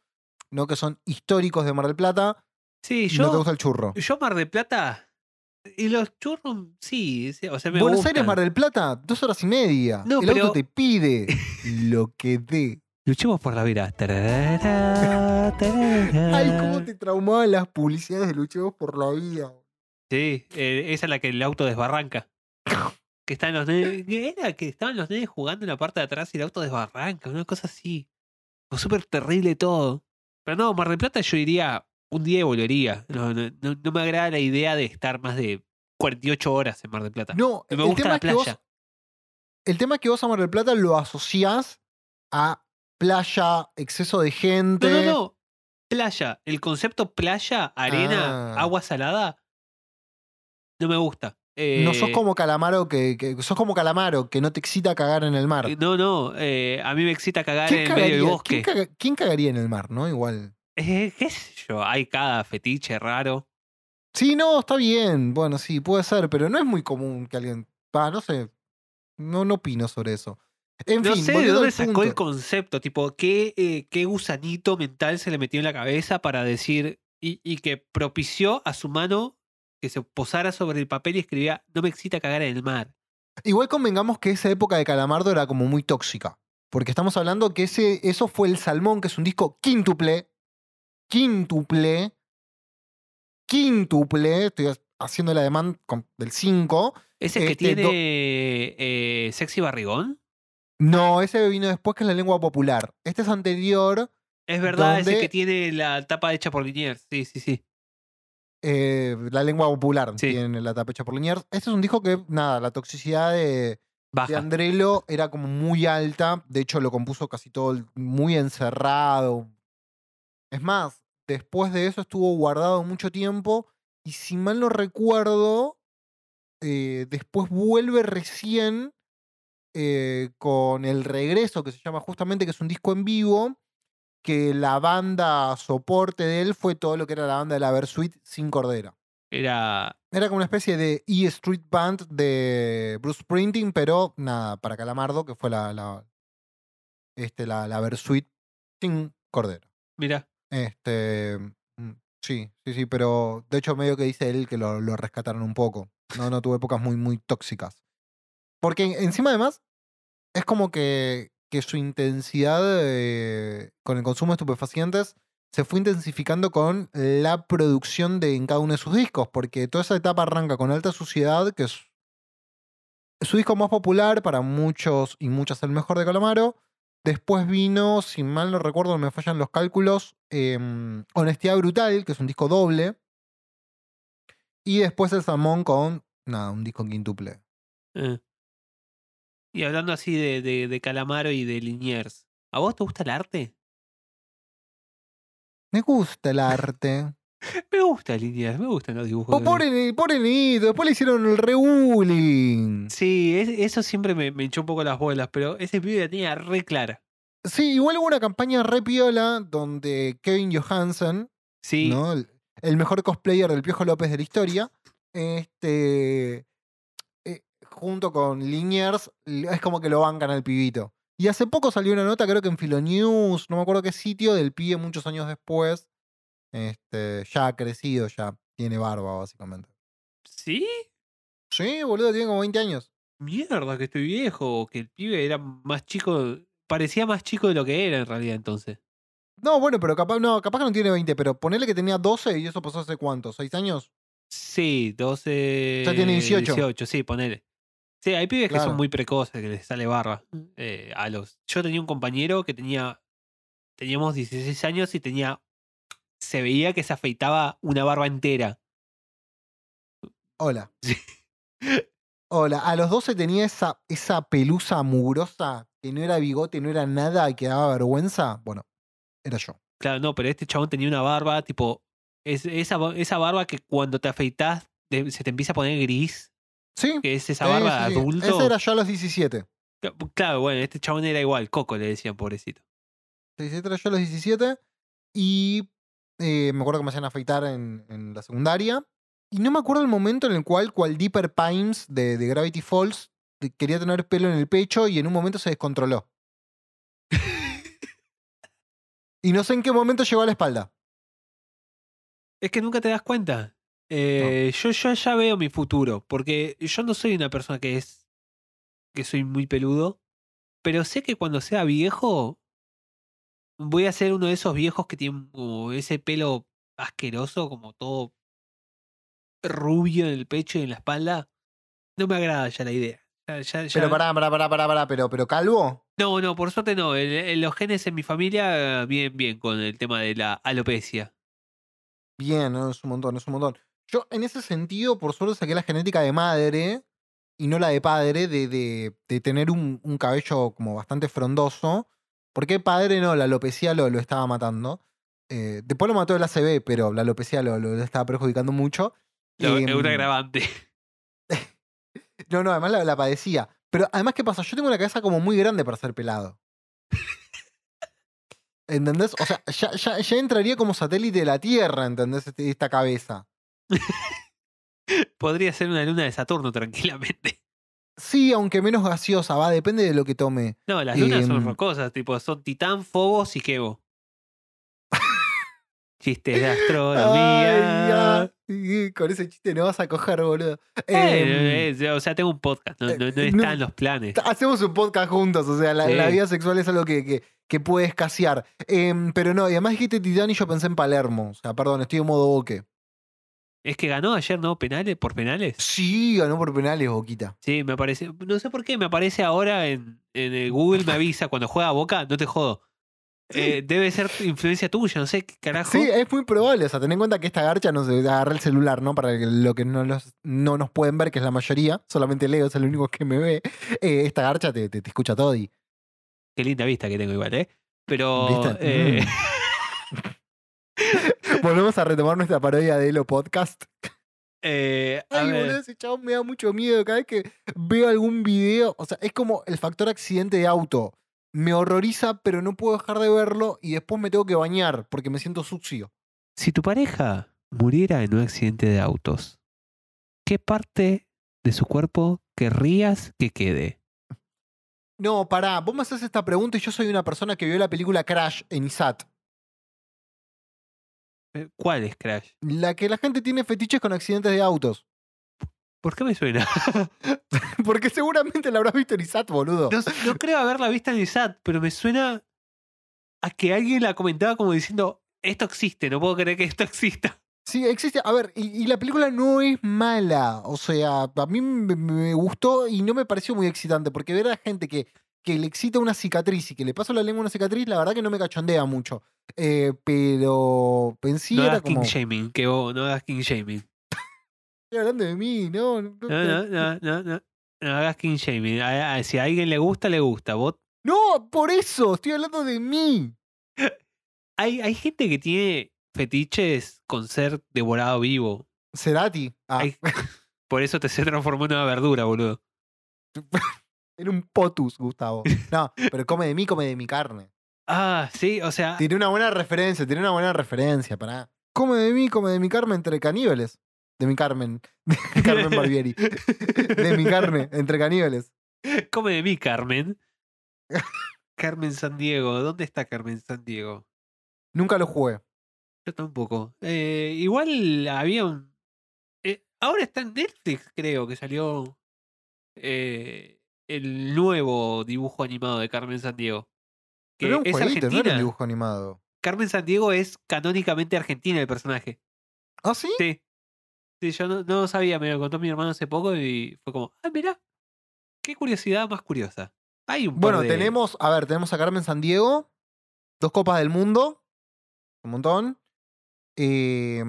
¿no? Que son históricos de Mar del Plata. Sí, No te yo, gusta el churro. yo Mar de Plata. Y los churros, sí, o sea, me Buenos gustan. Aires, Mar del Plata, dos horas y media. No, el auto te pide lo que dé. Luchemos por la vida. Tararara, tararara. Ay, cómo te traumaban las publicidades de Luchemos por la Vida. Sí, eh, esa es la que el auto desbarranca. Que están los nenes. que Era que estaban los nenes jugando en la parte de atrás y el auto desbarranca, una cosa así. Súper terrible todo. Pero no, Mar del Plata yo iría un día y volvería. No, no, no, me agrada la idea de estar más de 48 horas en Mar del Plata. No, me el gusta tema la es que vos- playa. el tema es que vos a Mar del Plata lo asociás a playa, exceso de gente. No, no, no. Playa. El concepto playa, arena, Ah. agua salada, no me gusta. Eh, No sos como Calamaro que, que- sos como Calamaro que no te excita cagar en el mar. eh, No, no. eh, a mí me excita cagar en ¿Quién el medio del cagaría, bosque. quién caga- quién cagaría en el mar, no? Igual. Eh, ¿Qué sé yo? Hay cada fetiche raro. Sí, no, está bien. Bueno, sí, puede ser, pero no es muy común que alguien. Va, no sé. No, no opino sobre eso. En No fin, sé de dónde sacó el concepto. Tipo, ¿qué, eh, qué gusanito mental se le metió en la cabeza para decir. Y, y que propició a su mano que se posara sobre el papel y escribía: No me excita cagar en el mar. Igual convengamos que esa época de Calamardo era como muy tóxica. Porque estamos hablando que ese, eso fue El Salmón, que es un disco quíntuple. Quíntuple. Quíntuple. Estoy haciendo el ademán con- del 5. ¿Ese que Este, tiene do- eh, sexy barrigón? No, ese vino después que es la lengua popular. Este es anterior. Es verdad, ese que tiene la tapa hecha por Liniers. Sí, sí, sí. eh, la lengua popular Sí. tiene la tapa hecha por Liniers. Este es un disco que, nada, la toxicidad de, de. Andrelo era como muy alta. De hecho, lo compuso casi todo muy encerrado. Es más, después de eso estuvo guardado mucho tiempo. Y si mal no recuerdo, eh, después vuelve recién eh, con el regreso, que se llama justamente, que es un disco en vivo. Que la banda soporte de él fue todo lo que era la banda de la Versuit sin Cordera. Era. Era como una especie de E Street Band de Bruce Springsteen, pero nada, para Calamardo, que fue la, la, este, la, la Versuit sin Cordero. Mira. Este, mm, sí, sí, sí, pero de hecho medio que dice él que lo, rescataron un poco. No, no tuvo épocas muy, muy tóxicas. Porque en- encima además es como que, que su intensidad eh, con el consumo de estupefacientes se fue intensificando con la producción de en cada uno de sus discos, porque toda esa etapa arranca con Alta Suciedad, que es su disco más popular, para muchos y muchas el mejor de Calamaro. Después vino, si mal no recuerdo, no me fallan los cálculos, em, Honestidad Brutal, que es un disco doble. Y después el Salmón con, nada, un disco quintuple. Eh. Y hablando así de, de, de Calamaro y de Liniers, ¿a vos te gusta el arte? Me gusta el arte. Me gusta Liniers, me gustan los dibujos. Oh, pobre, pobre Nito, después le hicieron el rebullying. Sí, es- eso siempre me, me hinchó un poco las bolas, pero ese pibe la tenía re clara. Sí, igual hubo una campaña re piola donde Kevin Johansen, Sí, ¿no? El, el mejor cosplayer del Piojo López de la historia, este, eh, junto con Liniers, es como que lo bancan al pibito. Y hace poco salió una nota, creo que en Filonews, no me acuerdo qué sitio, del pibe muchos años después, este, ya ha crecido, ya tiene barba, básicamente. ¿Sí? Sí, boludo, tiene como 20 años. Mierda, que estoy viejo, que el pibe era más chico, parecía más chico de lo que era en realidad entonces. No, bueno, pero capaz, no, capaz que no tiene 20, pero ponele que tenía 12 y eso pasó hace cuánto, ¿6 años? Sí, 12. Ya tiene 18. 18, sí, ponele. Sí, hay pibes que son muy precoces, que les sale barba. Eh, a los... Yo tenía un compañero que tenía. Teníamos 16 años y tenía. Se veía que se afeitaba una barba entera. Hola. Sí. Hola. A los 12 tenía esa, esa pelusa mugrosa que no era bigote, no era nada y que daba vergüenza. Bueno, era yo. Claro, no, pero este chabón tenía una barba, tipo. Es, esa, esa barba que cuando te afeitas de- se te empieza a poner gris. Sí. Que es esa barba sí, de adulto. Ese era yo a los 17. Claro, bueno, este chabón era igual, Coco le decían, pobrecito. 17 era yo a los 17. Y eh, me acuerdo que me hacían afeitar en, en la secundaria. Y no me acuerdo el momento en el cual, cual Deeper Pines de, de Gravity Falls, quería tener pelo en el pecho y en un momento se descontroló. y no sé en qué momento llegó a la espalda. Es que nunca te das cuenta. Eh, yo, yo ya veo mi futuro, porque yo no soy una persona que es. que soy muy peludo, pero sé que cuando sea viejo, voy a ser uno de esos viejos que tienen como ese pelo asqueroso, como todo rubio en el pecho y en la espalda. No me agrada ya la idea. Ya- ya- ya- Pero pará, pará, pará, pará, pará, pero, pero calvo. No, no, por suerte no. Los genes en mi familia, bien, bien con el tema de la alopecia. Bien, no, es un montón, es un montón. Yo, en ese sentido, por suerte saqué la genética de madre y no la de padre, de, de, de tener un, un cabello como bastante frondoso. Porque padre no, la alopecia lo, lo estaba matando. Eh, después lo mató el ACB, pero la alopecia lo, lo estaba perjudicando mucho. Lo- Es un Em, agravante. No, no, además la, la padecía. Pero además, ¿qué pasa? Yo tengo una cabeza como muy grande para ser pelado. ¿Entendés? O sea, ya, ya, ya entraría como satélite de la Tierra, ¿entendés? Este- Esta cabeza. Podría ser una luna de Saturno tranquilamente. Sí, aunque menos gaseosa, va, depende de lo que tome. No, las lunas son Em. rocosas, tipo, son Titán, Fobos y Kevo. Chistes de Ay, astronomía. ya. Sí, Con ese chiste no vas a coger, boludo. Em, Eh, eh, o sea, tengo un podcast, no, no- no eh, está no- en los planes. Hacemos un podcast juntos, o sea, la, vida sexual es algo que, que, que puede escasear. Em, pero no, y además dijiste Titán y yo pensé en Palermo. O sea, perdón, estoy en modo boque. Es que ganó ayer, ¿no? ¿Penales? ¿Por penales? Sí, ganó por penales, Boquita. Sí, me aparece. No sé por qué, me aparece ahora en, en el Google, me avisa cuando juega a Boca, no te jodo. Eh, debe ser influencia tuya, no sé qué carajo. Sí, es muy probable. O sea, ten en cuenta que esta garcha nos agarra el celular, ¿no? Para lo que no, los, no nos pueden ver, que es la mayoría. Solamente Leo es el único que me ve. Eh, esta garcha te, te, te escucha todo y. Qué linda vista que tengo igual, ¿eh? Pero. Eh, Volvemos a retomar nuestra parodia de Elo Podcast. eh, a Ay, ver. boludo, ese chabón me da mucho miedo. Cada vez que veo algún video, o sea, es como el factor accidente de auto. Me horroriza, pero no puedo dejar de verlo y después me tengo que bañar porque me siento sucio. Si tu pareja muriera en un accidente de autos, ¿qué parte de su cuerpo querrías que quede? No, pará, vos me haces esta pregunta y yo soy una persona que vio la película Crash en ISAT. Eh, ¿Cuál es Crash? La que la gente tiene fetiches con accidentes de autos. ¿Por qué me suena? Porque seguramente la habrás visto en ISAT, boludo. No, no creo haberla visto en el SAT, pero me suena a que alguien la comentaba como diciendo, esto existe, no puedo creer que esto exista. Sí, existe. A ver, y, y la película no es mala. O sea, a mí me, me gustó y no me pareció muy excitante. Porque ver a gente que, que le excita una cicatriz y que le paso la lengua a una cicatriz, la verdad que no me cachondea mucho. Eh, pero en sí no era hagas king como. shaming, que vos, no hagas king shaming. Estoy hablando de mí, no. no, No, no, no, no, no. No hagas king shaming. A- a- Si a alguien le gusta, le gusta. Vos No, por eso, estoy hablando de mí. Hay, hay gente que tiene fetiches con ser devorado vivo. Cerati. Ah, Hay- por eso te se transformó en una verdura, boludo. Era un potus, Gustavo. No, pero come de mí, come de mi carne. Ah, sí, o sea, Tiene una buena referencia, tiene una buena referencia, pará. Come de mí, come de mi carne entre caníbales. De mi Carmen. De Carmen Barbieri. De mi carne, entre caníbales. come de mí, Carmen. Carmen San Diego, ¿dónde está Carmen San Diego? Nunca lo jugué. Yo tampoco. Eh, igual había un. eh, ahora está en Netflix, creo que salió eh, el nuevo dibujo animado de Carmen San Diego. Que Pero era un es jueguito, no era argentina. un dibujo animado. Carmen San Diego es canónicamente argentina el personaje. ¿Ah, sí? Sí. Sí, yo no, no sabía, me lo contó mi hermano hace poco y fue como, ah, mirá. qué curiosidad más curiosa. Hay un Bueno, de- tenemos, a ver, tenemos a Carmen San Diego, dos copas del mundo, un montón. Eh,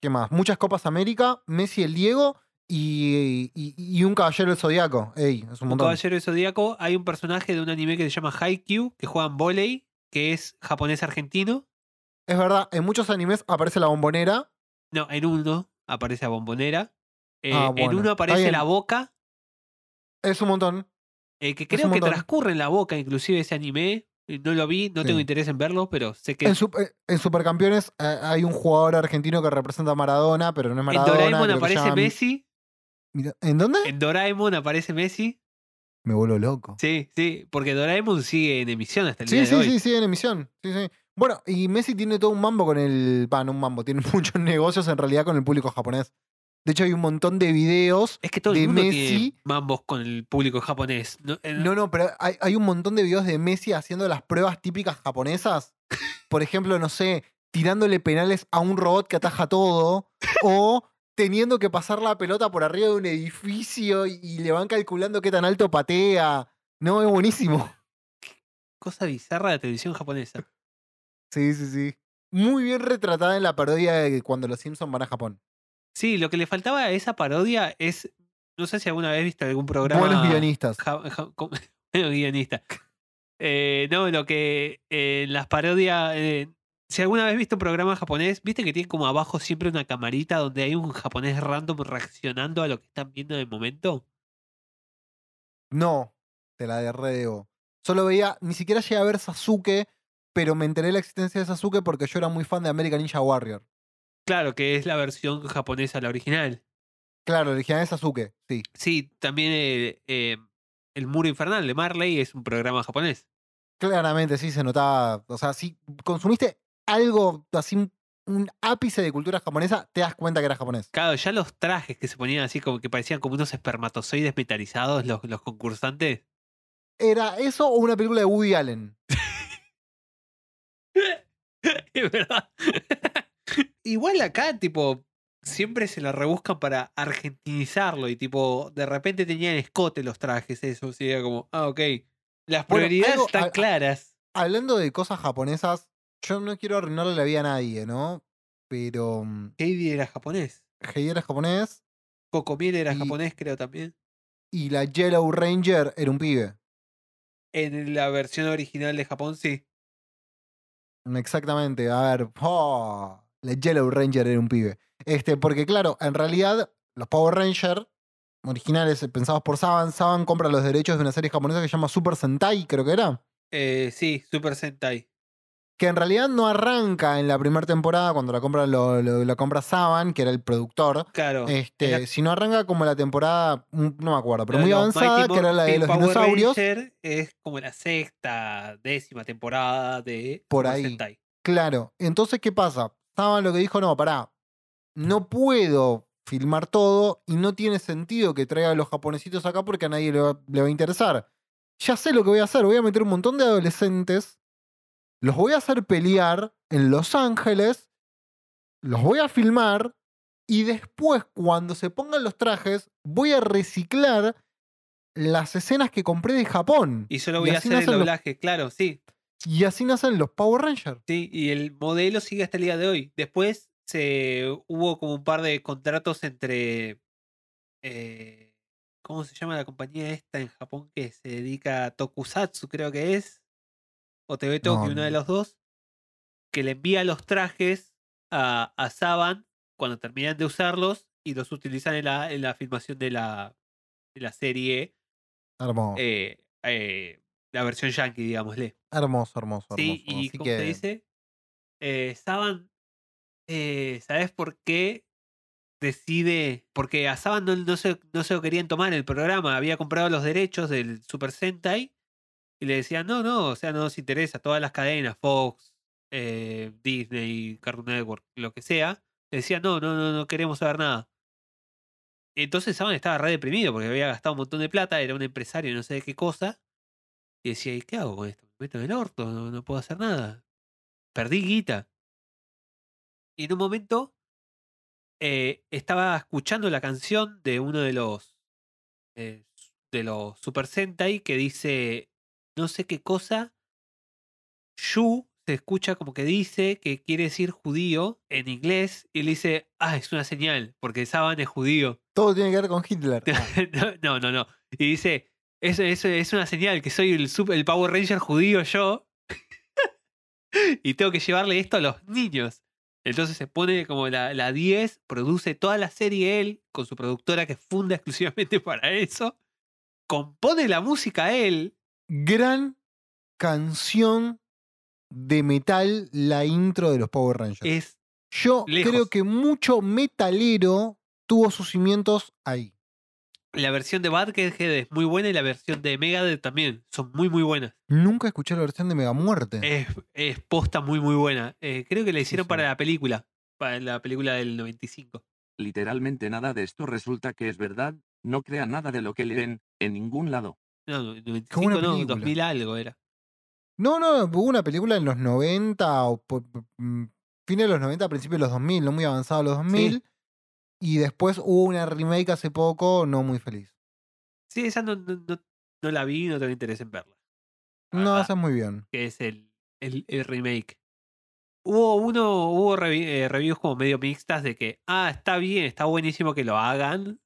¿Qué más? Muchas copas América, Messi el Diego y, y- y un caballero del Zodíaco. Ey, es un un caballero del zodíaco. Hay un personaje de un anime que se llama Haikyuu, que juega en volei, que es japonés-argentino. Es verdad, en muchos animes aparece la bombonera. No, en uno aparece a Bombonera. Eh, Ah, En uno aparece la boca, Es un montón. eh, que creo que transcurre en la boca, inclusive ese anime. Eh, No lo vi, no tengo interés en verlo, pero sé que En, Sup- eh, en Supercampeones eh, hay un jugador argentino que representa a Maradona, pero no es en Maradona. Doraemon que se aparece Messi. ¿En dónde? En Doraemon aparece Messi. Me vuelvo loco. Sí, sí, porque Doraemon sigue en emisión hasta el Sí, día sí, de hoy. sí, sí, en emisión. Sí, sí. Bueno, y Messi tiene todo un mambo con el. Va, no un mambo, tiene muchos negocios en realidad con el público japonés. De hecho, hay un montón de videos. Es que todo de el mundo Messi- tiene mambos con el público japonés. No, eh, No, no, pero hay, hay un montón de videos de Messi haciendo las pruebas típicas japonesas. Por ejemplo, no sé, tirándole penales a un robot que ataja todo. O teniendo que pasar la pelota por arriba de un edificio y, y le van calculando qué tan alto patea. No, es buenísimo. Cosa bizarra de la televisión japonesa. Sí, sí, sí. Muy bien retratada en la parodia de cuando los Simpsons van a Japón. Sí, lo que le faltaba a esa parodia es. No sé si alguna vez viste algún programa. Buenos guionistas. ja- ja- com- bueno, guionista. Eh, no, lo que eh, las parodias. eh, si alguna vez viste un programa japonés, viste que tiene como abajo siempre una camarita donde hay un japonés random reaccionando a lo que están viendo en el momento. No, te la derredeo. Solo veía, ni siquiera llegué a ver Sasuke, pero me enteré de la existencia de Sasuke porque yo era muy fan de American Ninja Warrior. Claro, que es la versión japonesa, la original. Claro, el original es Sasuke, sí. Sí, también eh, eh, El Muro Infernal de Marley es un programa japonés. Claramente sí se notaba. O sea, si consumiste algo así, un, ápice de cultura japonesa, te das cuenta que era japonés. Claro, ya los trajes que se ponían así como que parecían como unos espermatozoides metalizados los, los concursantes. Era eso o una película de Woody Allen. es verdad. Igual acá, tipo, siempre se lo rebuscan para argentinizarlo y tipo, de repente tenían escote los trajes, eso, sí, era como, ah, ok. Las Bueno, prioridades algo- están a- claras. Hablando de cosas japonesas, yo no quiero arruinarle la vida a nadie, ¿no? Pero mm, Heidi era japonés. Heider es japonés Cocomiel era Y- japonés, creo también. y la Yellow Ranger era un pibe. En la versión original de Japón, sí. Exactamente, a ver, oh, la Yellow Ranger era un pibe. Este, porque claro, en realidad los Power Rangers originales eh, pensados por Saban, Saban compra los derechos de una serie japonesa que se llama Super Sentai, creo que era. Eh, sí, Super Sentai. Que en realidad no arranca en la primera temporada cuando la compra, lo, compra Saban, que era el productor. Claro. Este, era- sino arranca como la temporada, mm, no me acuerdo, pero muy avanzada, que era la de los Power dinosaurios. Ranger es como la sexta, décima temporada de Por ahí. Sentai. Claro. Entonces, ¿qué pasa? Saban lo que dijo, no, pará, no puedo filmar todo y no tiene sentido que traiga a los japonesitos acá porque a nadie le va, le va a interesar. Ya sé lo que voy a hacer, voy a meter un montón de adolescentes, los voy a hacer pelear en Los Ángeles, los voy a filmar y después, cuando se pongan los trajes, voy a reciclar las escenas que compré de Japón. Y solo Y voy a hacer el los- doblaje, claro, sí. Y así nacen los Power Rangers. Sí, y el modelo sigue hasta el día de hoy. Después se hubo como un par de contratos entre. eh, ¿Cómo se llama la compañía esta en Japón que se dedica a Tokusatsu, creo que es? O TV Tokyo, No, uno de los dos. Que le envía los trajes a, a Saban cuando terminan de usarlos y los utilizan en la, en la filmación de la, de la serie. Hermoso. eh, eh, la versión yankee, digámosle. Hermoso, hermoso, hermoso. Sí, y ¿cómo que se dice? Eh, Saban, ¿sabes por qué decide? Porque a Saban no, no se, no se lo querían tomar el programa, había comprado los derechos del Super Sentai y le decían, no, no, o sea, no nos interesa, todas las cadenas, Fox, eh, Disney, Cartoon Network, lo que sea, le decían, no, no, no, no queremos saber nada. Entonces Saban estaba re deprimido porque había gastado un montón de plata, era un empresario, no sé de qué cosa. Y decía, ¿y qué hago con esto? Me meto en el orto, no, no puedo hacer nada. Perdí guita. Y en un momento eh, estaba escuchando la canción de uno de los eh, de los Super Sentai que dice no sé qué cosa. Yu se escucha como que dice que quiere decir judío en inglés y le dice, ah, es una señal, porque Saban es judío. Todo tiene que ver con Hitler. Ah, no, no, no. Y dice, eso, eso es una señal, que soy el, super- el Power Ranger judío yo. y tengo que llevarle esto a los niños. Entonces se pone como la, la 10, produce toda la serie él, con su productora que funda exclusivamente para eso. Compone la música él. Gran canción de metal, la intro de los Power Rangers. Es, Yo lejos. creo que mucho metalero tuvo sus cimientos ahí. la versión de Badhead es muy buena y la versión de Megadeth también. Son muy, muy buenas. Nunca escuché la versión de Mega Muerte. Es, es posta muy, muy buena. Eh, creo que la hicieron sí. para la película. Para la película del 95. Literalmente nada de esto resulta que es verdad, no crean nada de lo que leen, en ningún lado. No, no, 95 Qué buena no, película. 2000 algo era. No, no, hubo una película en los 90 o por- mm, fines de los 90, principios de los 2000, no muy avanzado los 2000. Y después hubo una remake hace poco, no muy feliz. Sí, esa no, no, no- no la vi, no tengo interés en verla. La No, esa es muy bien. Que es el, el, el remake. Hubo uno, hubo revi- eh, reviews como medio mixtas de que, ah, está bien, está buenísimo que lo hagan.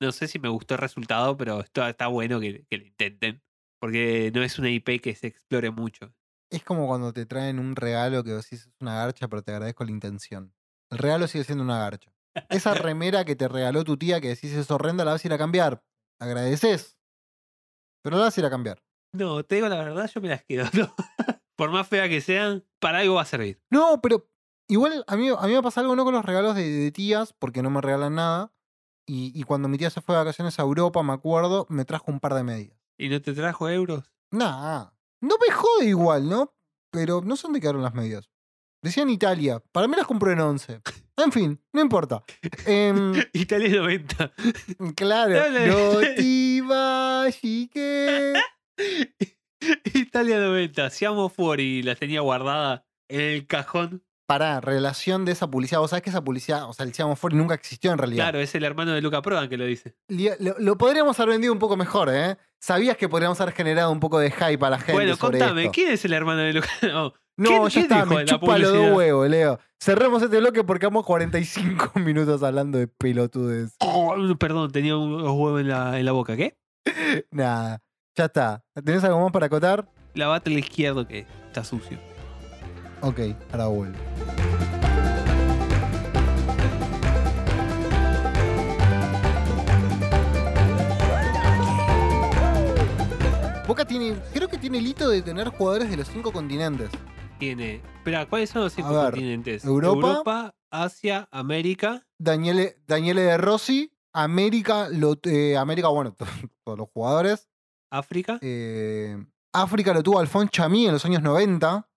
No sé si me gustó el resultado, pero está, está bueno que, que lo intenten. Porque no es una IP que se explore mucho. Es como cuando te traen un regalo que decís es una garcha, pero te agradezco la intención. El regalo sigue siendo una garcha. Esa remera que te regaló tu tía que decís es horrenda, la vas a ir a cambiar. Agradeces. Pero la vas a ir a cambiar. No, te digo la verdad, yo me las quedo. ¿no? Por más fea que sean, para algo va a servir. No, pero igual a mí, a mí me pasa algo no con los regalos de, de tías, porque no me regalan nada. Y, y cuando mi tía se fue de vacaciones a Europa, me acuerdo, me trajo un par de medias. ¿Y no te trajo euros? Nah, no me jode igual, ¿no? Pero no sé dónde quedaron las medias. Decían Italia. Para mí las compré en 11. En fin, no importa. Em, Italia 90. claro. Dale. No vayas, que... Italia 90. Siamo fuori. La tenía guardada en el cajón. Pará, relación de esa publicidad. Vos sabés que esa publicidad, o sea, el Siamo Fori nunca existió en realidad. Claro, es el hermano de Luca Prodan que lo dice. Lo, lo podríamos haber vendido un poco mejor, ¿eh? Sabías que podríamos haber generado un poco de hype a la gente. bueno, sobre contame, esto? ¿quién es el hermano de Luca? No, No, ¿Quién- ya está, me chupa dos publicidad? huevos, Leo. Cerremos este bloque porque vamos 45 minutos hablando de pelotudes. Oh, perdón, tenía un en la, en la boca. ¿Qué? Nada, ya está. ¿Tenés algo más para acotar? Lavate el izquierdo que está sucio. Ok, ahora vuelvo. Boca tiene, creo que tiene el hito de tener jugadores de los cinco continentes. Tiene. Espera, ¿cuáles son los cinco ver, continentes? Europa. Asia, América. Daniele, Daniele de Rossi, América, lo- eh, América, bueno, todos los jugadores. África. Eh, África lo tuvo Alphonse Chamí en los años 90.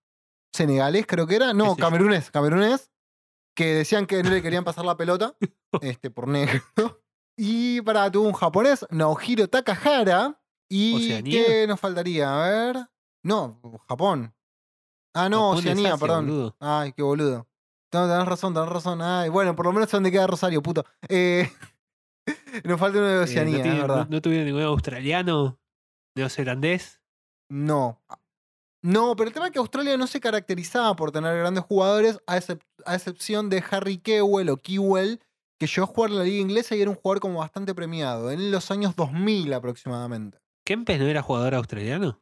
Senegalés creo que era. No, camerunés, camerunés. Que decían que no le querían pasar la pelota. este, por negro. Y para, tuvo un japonés, Naohiro Takahara. ¿Y Oceanía. qué nos faltaría? A ver. No, Japón. Ah, no, Japón Oceanía, Asia, perdón. boludo. Ay, qué boludo. No, tenés razón, tenés razón. Ay, bueno, por lo menos sé dónde queda Rosario, puto. Eh, nos falta uno de Eh, Oceanía, no, tiene- es verdad. no- no tuvieron ningún australiano, neozelandés. No. No, pero el tema es que Australia no se caracterizaba por tener grandes jugadores, a, excep- a excepción de Harry Kewell o Kewell, que llegó a jugar en la liga inglesa y era un jugador como bastante premiado, en los años 2000 aproximadamente. ¿Kempes no era jugador australiano?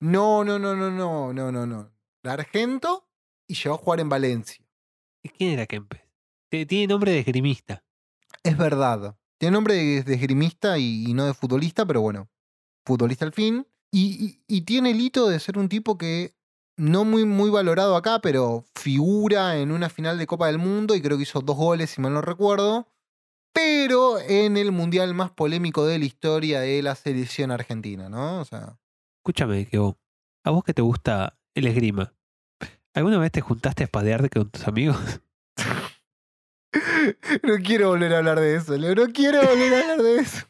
No, no, no, no, no, no, no, no. La Argento y llegó a jugar en Valencia. ¿Y ¿Quién era Kempes? Tiene nombre de esgrimista. Es verdad. Tiene nombre de, de esgrimista y, y no de futbolista, pero bueno, futbolista al fin. Y, y- y tiene el hito de ser un tipo que no muy, muy valorado acá, pero figura en una final de Copa del Mundo y creo que hizo dos goles, si mal no recuerdo. Pero en el mundial más polémico de la historia de la selección argentina, ¿no? O sea, Escúchame, que vos, a vos que te gusta el esgrima, ¿alguna vez te juntaste a espadearte con tus amigos? no quiero volver a hablar de eso, Leo. No quiero volver a hablar de eso.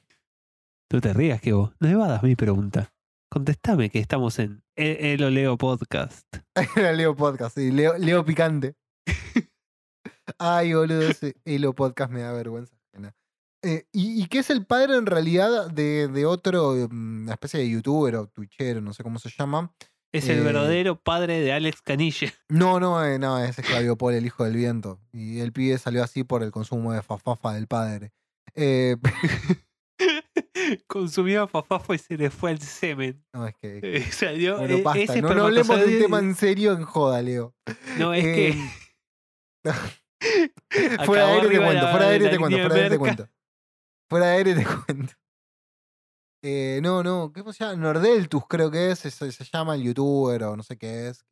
No te rías, que vos. No evadas mi pregunta. Contestame que estamos en E- El Oleo Podcast. Era Leo Podcast, sí, Leo, Leo Picante. Ay, boludo, ese Elo Podcast me da vergüenza. Eh, y, y que es el padre en realidad de, de otro, mm, una especie de youtuber o twitchero, no sé cómo se llama. Es el Eh, verdadero padre de Alex Canilla. No, no, eh, no, ese es Claudio Paul, el hijo del viento. Y el pibe salió así por el consumo de fafafa del padre. Eh, Consumió fafafa y se le fue el semen. no, es que. Eh, Salió, Bueno, eh, basta. ese No, no hablemos de un tema en serio en joda, Leo. No, es Eh, que. fuera de aire te cuento, fuera de aire te cuento, fuera de aire te cuento. Fuera de aire te cuento. Eh, no, no, ¿qué se llama? Nordeltus creo que es, se, se llama el youtuber o no sé qué es.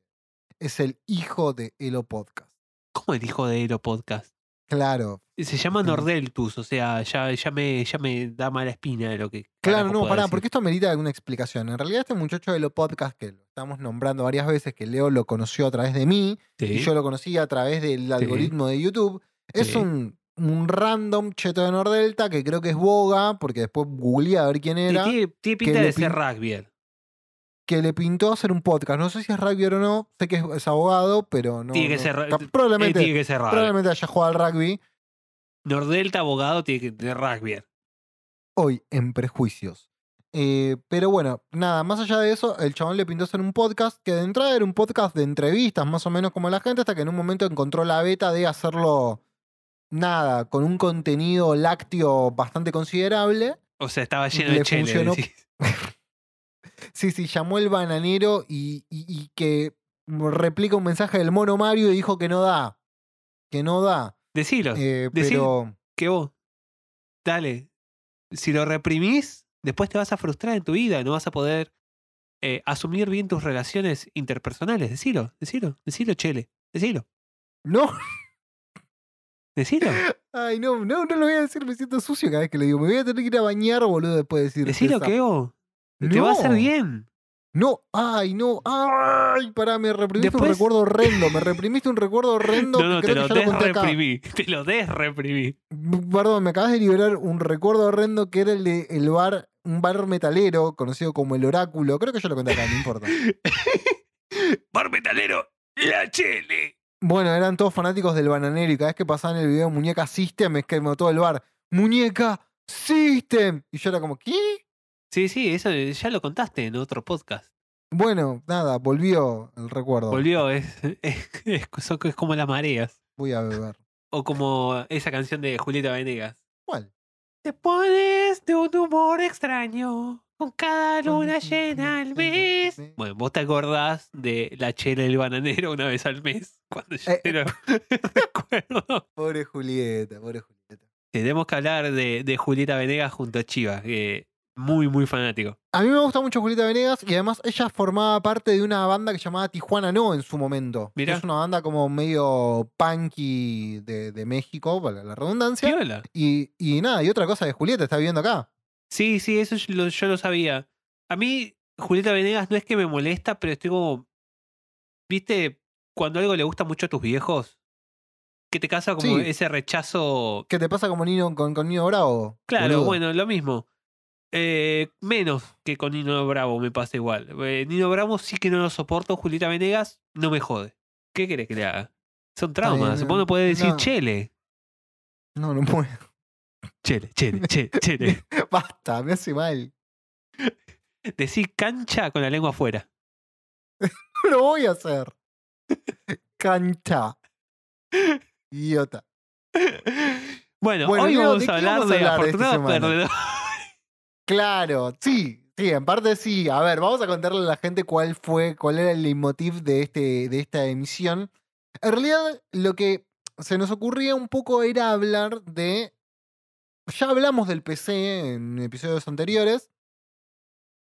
Es el hijo de Elo Podcast. ¿Cómo el hijo de Elo Podcast? Claro. Se llama. Nordeltus, o sea, ya, ya, me, ya me da mala espina de lo que. Claro, no, pará, decir. porque esto amerita alguna explicación. En realidad, este muchacho de Lo Podcast, que lo estamos nombrando varias veces, que Leo lo conoció a través de mí, y yo lo conocí a través del algoritmo de YouTube, es un, un random cheto de Nordelta que creo que es Boga, porque después googleé a ver quién era, tiene, tiene pinta de ser rugby. Que le pintó hacer un podcast. No sé si es rugby o no, sé que es, es abogado, pero no. Tiene que no- ser Eh, probablemente, tiene que ser rugby. probablemente haya jugado al rugby. Nordelta abogado tiene que tener rugby. hoy en Prejuicios. Eh, pero bueno, nada, más allá de eso, el chabón le pintó hacer un podcast que de entrada era un podcast de entrevistas, más o menos como la gente, hasta que en un momento encontró la beta de hacerlo, nada, con un contenido lácteo bastante considerable. O sea, estaba lleno Le de funcionó. Sí, sí, llamó el bananero y, y- y que replica un mensaje del mono Mario y dijo que no da. Que no da. Decilo, Eh, decí- pero. que vos. Dale. Si lo reprimís, después te vas a frustrar en tu vida. No vas a poder eh, asumir bien tus relaciones interpersonales. Decilo, decilo, decilo, chele. Decilo, No, decilo. ay, no, no, no lo voy a decir, me siento sucio cada vez que lo digo. Me voy a tener que ir a bañar, boludo, después de decir Decilo, esa- que vos. Te va a hacer bien. No, ay, no, ay, pará, me reprimiste un recuerdo horrendo, me reprimiste un recuerdo horrendo No, no, que te lo que ya lo conté acá. desreprimí. Te lo desreprimí. Perdón, me acabas de liberar un recuerdo horrendo que era el de el bar, un bar metalero conocido como el Oráculo. Creo que ya lo conté acá, no importa. Bar metalero, la chele. Bueno, eran todos fanáticos del bananero y cada vez que pasaban el video Muñeca System es que todo el bar. ¡Muñeca System! Y yo era como, ¿qué? Sí, sí, eso ya lo contaste en otro podcast. Bueno, nada, volvió el recuerdo. Volvió, es, es, es- son- es como las mareas. Voy a beber. O como esa canción de Julieta Venegas. ¿Cuál? Te pones de un humor extraño con cada luna llena al mes. Bueno, vos te acordás de la chela del bananero una vez al mes. Cuando yo Eh, te lo recuerdo. Pobre Julieta, pobre Julieta. Tenemos que hablar de, de Julieta Venegas junto a Chiva, que muy, muy fanático. A mí me gusta mucho Julieta Venegas y además ella formaba parte de una banda que se llamaba Tijuana No en su momento. que Mirá. Es una banda como medio punky de, de México, para la redundancia. Y, y nada, y otra cosa de Julieta, está viviendo acá. Sí, sí, eso yo lo, yo lo sabía. A mí, Julieta Venegas no es que me molesta, pero estoy como. ¿Viste? Cuando algo le gusta mucho a tus viejos, que te causa como Sí. ese rechazo. ¿Qué te pasa como Nino, con, con Nino Bravo? Claro, boludo? bueno, lo mismo. Eh, menos que con Nino Bravo me pasa igual. Eh, Nino Bravo sí que no lo soporto, Julieta Venegas no me jode. ¿Qué querés que le haga? Son bien, traumas. no- Vos no podés decir no. chele. No, no puedo. Chele, chele, chele, chele. Basta, me hace mal. Decir cancha con la lengua afuera. No lo voy a hacer. Cancha. Idiota. Bueno, Bueno, hoy vamos ¿de a hablar de esta afortunado perdedor. Claro, sí, sí, en parte sí. A ver, vamos a contarle a la gente cuál fue, cuál era el leitmotiv de, este, de esta emisión. En realidad, lo que se nos ocurría un poco era hablar de. Ya hablamos del PC en episodios anteriores.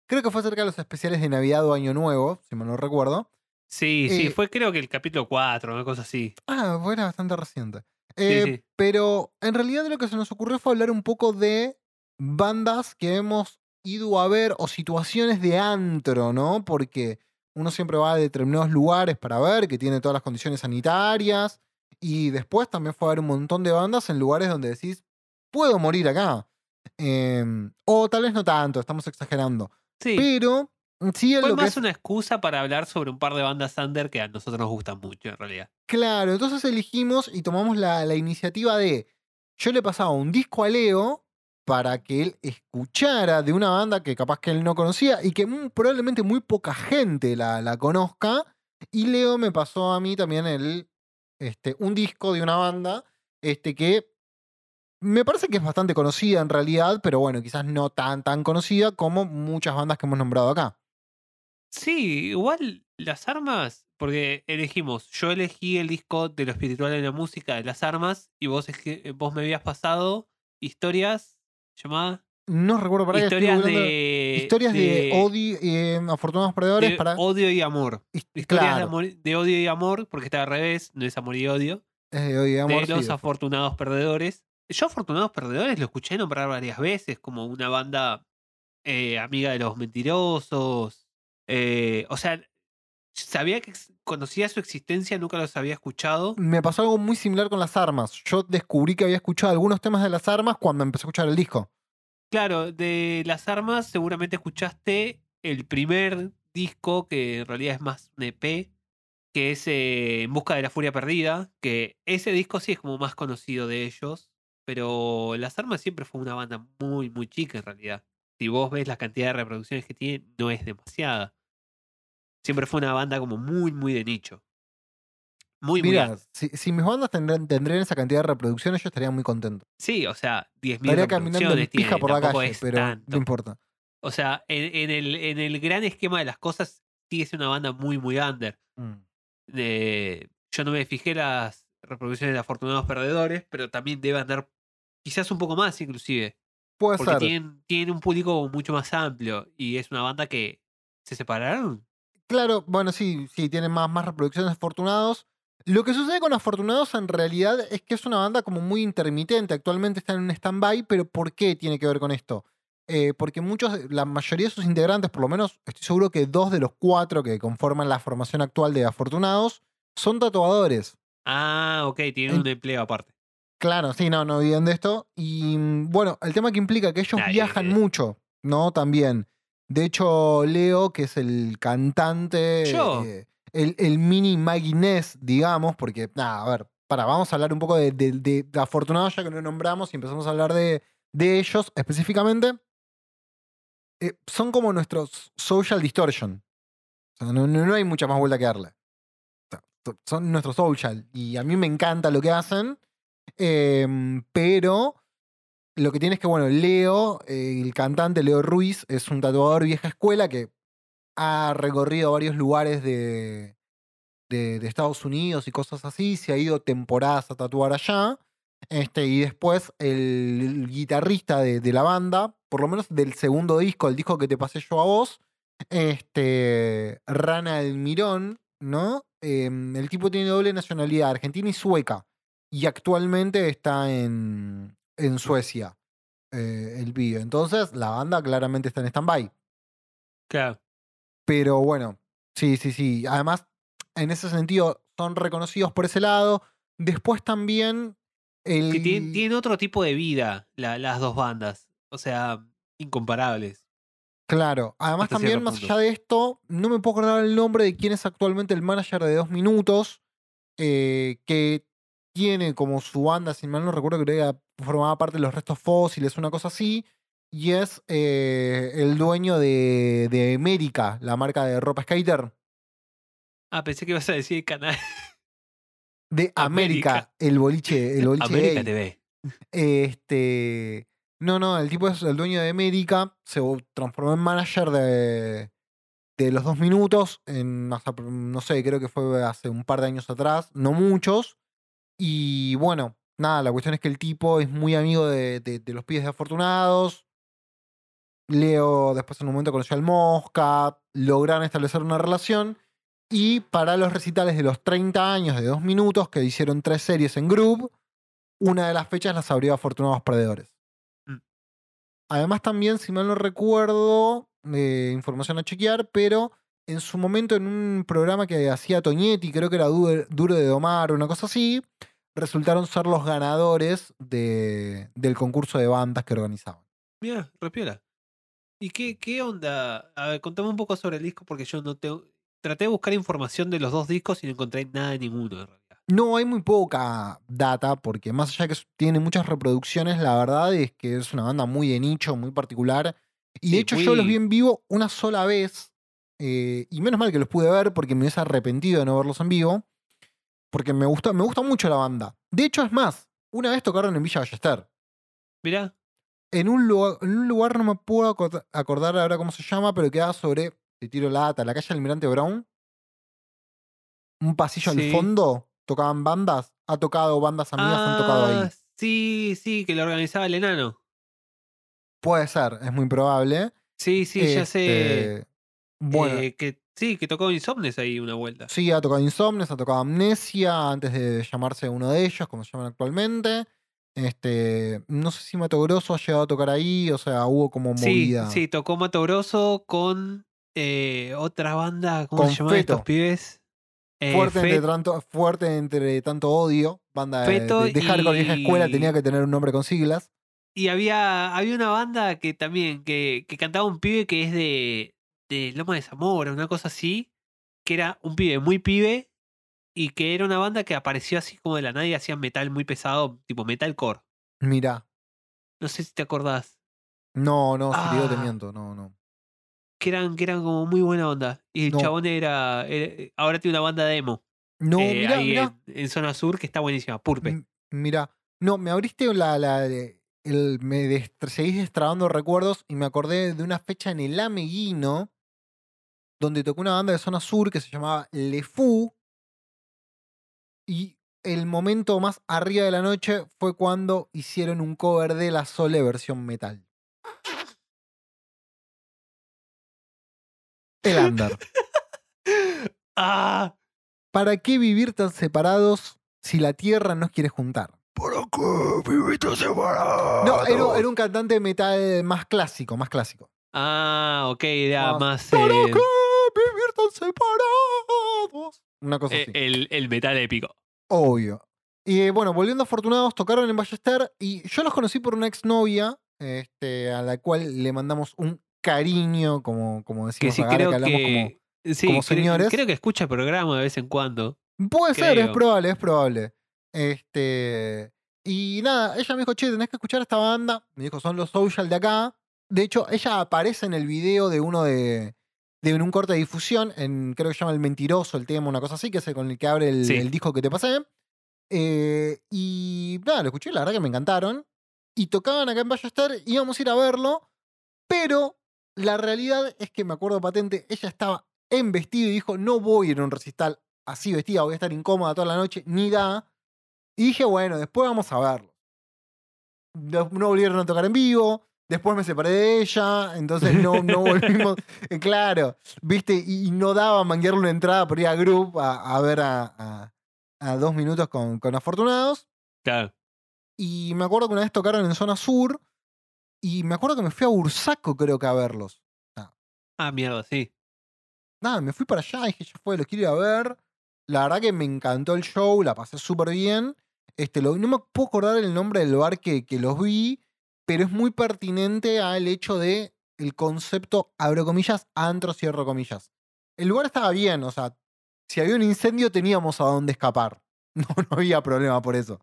Creo que fue acerca de los especiales de Navidad o Año Nuevo, si mal no recuerdo. Sí, sí, Eh, fue creo que el capítulo 4, una cosa así. Ah, fue bastante reciente. Eh, sí. Pero en realidad lo que se nos ocurrió fue hablar un poco de bandas que hemos ido a ver o situaciones de antro, ¿no? Porque uno siempre va a determinados lugares para ver, que tiene todas las condiciones sanitarias. Y después también fue a ver un montón de bandas en lugares donde decís, puedo morir acá. Em, o tal vez no tanto, estamos exagerando. Sí, Pero sí en fue lo que más es una excusa para hablar sobre un par de bandas under que a nosotros nos gustan mucho, en realidad. Claro, entonces elegimos y tomamos la, la iniciativa de. Yo le pasaba un disco a Leo para que él escuchara de una banda que capaz que él no conocía y que mm, probablemente muy poca gente la, la conozca. Y Leo me pasó a mí también el, este, un disco de una banda este, que me parece que es bastante conocida en realidad, pero bueno, quizás no tan, tan conocida como muchas bandas que hemos nombrado acá. Sí, igual las armas, porque elegimos, yo elegí el disco de lo espiritual en la música de las armas y vos, vos me habías pasado historias llamadas No recuerdo para historias de Historias de, odio, eh, afortunados perdedores de para. odio y amor. his- Historias de, claro, amor- de odio y amor, porque está al revés, no es amor y odio. es de odio y amor. de los de- afortunados perdedores. Yo afortunados perdedores lo escuché nombrar varias veces como una banda eh, amiga de los mentirosos. eh, o sea, sabía que conocía su existencia, nunca los había escuchado. Me pasó algo muy similar con las armas. Yo descubrí que había escuchado algunos temas de las armas cuando empecé a escuchar el disco. Claro, de las armas seguramente escuchaste el primer disco, que en realidad es más un EP, que es eh, En Busca de la Furia Perdida, que ese disco sí es como más conocido de ellos, pero Las Armas siempre fue una banda muy, muy chica en realidad. Si vos ves la cantidad de reproducciones que tiene, no es demasiada. Siempre fue una banda como muy, muy de nicho. Muy, muy... Mira, under. si, si mis bandas tendrían, tendrían esa cantidad de reproducciones, yo estaría muy contento. Sí, o sea, 10.000 Estaría caminando en pija por la calle, pero tanto. no importa. O sea, en, en el, en el gran esquema de las cosas, sigue siendo una banda muy, muy under. Mm. Eh, yo no me fijé las reproducciones de Afortunados Perdedores, pero también debe andar quizás un poco más, inclusive. Puede Porque ser. tienen, tienen un público mucho más amplio y es una banda que se separaron. Claro, bueno, sí, sí, tienen más, más reproducciones afortunados. Lo que sucede con Afortunados en realidad es que es una banda como muy intermitente. Actualmente está en un stand-by, pero ¿por qué tiene que ver con esto? Eh, porque muchos, la mayoría de sus integrantes, por lo menos estoy seguro que dos de los cuatro que conforman la formación actual de Afortunados, son tatuadores. Ah, ok, tienen En- un empleo aparte. Claro, sí, no, no olviden de esto. Y mm, bueno, el tema que implica que ellos viajan eh. mucho, ¿no? También. De hecho, Leo, que es el cantante, Yo. eh, el, el mini Maggie Ness, digamos, porque, nada, a ver, para, vamos a hablar un poco de, de, de- de Afortunados, ya que lo nombramos y empezamos a hablar de, de ellos específicamente. Eh, son como nuestros social distortion. O sea, no, no- no hay mucha más vuelta que darle. O sea, so- son nuestros social. Y a mí me encanta lo que hacen. Em, pero lo que tiene es que, bueno, Leo, eh, el cantante Leo Ruiz, es un tatuador vieja escuela que ha recorrido varios lugares de, de, Estados Unidos y cosas así, se ha ido temporadas a tatuar allá. Este, y después el, guitarrista de, la banda, por lo menos del segundo disco, el disco que te pasé yo a vos, este, Rana Almirón, ¿no? Em, el tipo tiene doble nacionalidad, argentina y sueca. Y actualmente está en, en Suecia, eh, el pibe. Entonces, la banda claramente está en stand-by. Claro. Pero bueno, sí, sí, sí. Además, en ese sentido, son reconocidos por ese lado. Después también. El... Que tienen, tienen otro tipo de vida la- las dos bandas. O sea, incomparables. Claro. Además, hasta también, más punto. allá de esto, no me puedo acordar el nombre de quién es actualmente el manager de dos minutos. eh, que tiene como su banda, si mal no recuerdo, creo que formaba parte de los restos fósiles, una cosa así. Y es eh, el dueño de, de América, la marca de ropa skater. Ah, pensé que ibas a decir canal. De América, América. el boliche, el boliche América gay. TV. Este. No, no, el tipo es el dueño de América. Se transformó en manager de, de los dos minutos. En, hasta, no sé, creo que fue hace un par de años atrás. No muchos. Y bueno, nada, la cuestión es que el tipo es muy amigo de, de- de los pibes de afortunados. Leo después en un momento conoció al Mosca. Lograron establecer una relación. Y para los recitales de los 30 años de dos minutos, que hicieron tres series en Group, una de las fechas las abrió Afortunados Perdedores. Mm. Además, también, si mal no recuerdo, eh, información a chequear, pero en su momento en un programa que hacía Toñetti, creo que era Du- Duro de Domar o una cosa así, resultaron ser los ganadores de- del concurso de bandas que organizaban. Mira, repiola. ¿Y qué, qué onda? A ver, contame un poco sobre el disco porque yo no tengo. Traté de buscar información de los dos discos y no encontré nada de ninguno en realidad. No, hay muy poca data, porque más allá de que tiene muchas reproducciones, la verdad es que es una banda muy de nicho, muy particular. Y de hecho yo los vi en vivo una sola vez, eh, y menos mal que los pude ver porque me hubiese arrepentido de no verlos en vivo, porque me gusta, me gusta mucho la banda. De hecho, es más, una vez tocaron en Villa Ballester. Mirá. En un, lugar, en un lugar no me puedo acor- acordar ahora cómo se llama, pero queda sobre, te tiro la data, la calle Almirante Brown. Un pasillo Sí. al fondo, tocaban bandas. Ha tocado bandas amigas, han tocado ahí. Ah, Sí, sí, que lo organizaba el enano. Puede ser, es muy probable. Sí, sí, ya sé. Este, Bueno, eh, que, sí, que tocó Insomnes ahí una vuelta. sí, ha tocado Insomnes, ha tocado Amnesia, antes de llamarse uno de ellos, como se llaman actualmente. Este, no sé si Mato Grosso ha llegado a tocar ahí, o sea, hubo como Sí, movida. sí, tocó Mato Grosso con eh, otra banda, ¿cómo Con se llaman estos pibes? Eh, fuerte, entre tanto, fuerte entre tanto odio. Banda de, Feto de, de hardcore vieja escuela y- tenía que tener un nombre con siglas. Y había, había una banda que también, que, que cantaba un pibe que es de, de Loma de Zamora, una cosa así, que era un pibe muy pibe y que era una banda que apareció así como de la nada y hacían metal muy pesado, tipo metalcore. Mira, No sé si te acordás. no, no, si te digo te Ah. miento, no, no. Que eran, que eran como muy buena onda. Y el No. chabón era, era- Ahora tiene una banda de emo. No, eh, ahí. En, en zona sur que está buenísima. Purpe. M- Mira, no, me abriste la. la el, me destra- seguís destrabando recuerdos y me acordé de una fecha en el Ameguino donde tocó una banda de zona sur que se llamaba Le Fou. Y el momento más arriba de la noche fue cuando hicieron un cover de la Sole versión metal. El Under. ¡Ah! ¿Para qué vivir tan separados si la tierra nos quiere juntar? ¿Para qué viviste separado? No, era, era un cantante de metal más clásico, más clásico. Ah, ok, era Más, más. ¿Para eh, qué vivir tan separados? Una cosa eh, así. el, el metal épico. Obvio. Y eh, bueno, volviendo a Afortunados, tocaron en Ballester y yo los conocí por una exnovia, este, a la cual le mandamos un cariño, como, como Que decimos sí, acá, creo que hablamos que. sí, como señores. Creo que escucha el programa de vez en cuando. Puede ser, es probable, es probable. Este, y nada, ella me dijo, che, tenés que escuchar esta banda. Me dijo, son los social de acá. De hecho, ella aparece en el video de uno de, de un corte de difusión, en, creo que se llama El Mentiroso, el tema, una cosa así, que es el con el que abre el, Sí. el disco que te pasé. Eh, y nada, lo escuché, la verdad que me encantaron. Y tocaban acá en Ballester, íbamos a ir a verlo, pero la realidad es que me acuerdo patente, ella estaba en vestido y dijo, no voy a ir a un recital así vestida, voy a estar incómoda toda la noche, ni da. Y dije, bueno, después vamos a verlo. No, no volvieron a tocar en vivo, después me separé de ella, entonces no, no volvimos. Eh, claro, viste, y, y no daba manguearle una entrada por ir a Group a, a ver a, a- a dos minutos con, con Afortunados. Claro. Y me acuerdo que una vez tocaron en zona sur. Y me acuerdo que me fui a Bursaco, creo que a verlos. Ah, mierda, sí. Nada, me fui para allá, dije, ya fue, los quiero ir a ver. La verdad que me encantó el show, la pasé súper bien. Este, lo- no me puedo acordar el nombre del bar que, que los vi, pero es muy pertinente al hecho de el concepto, abro comillas, antro, cierro comillas. El lugar estaba bien, o sea, si había un incendio teníamos a dónde escapar. No, no había problema por eso.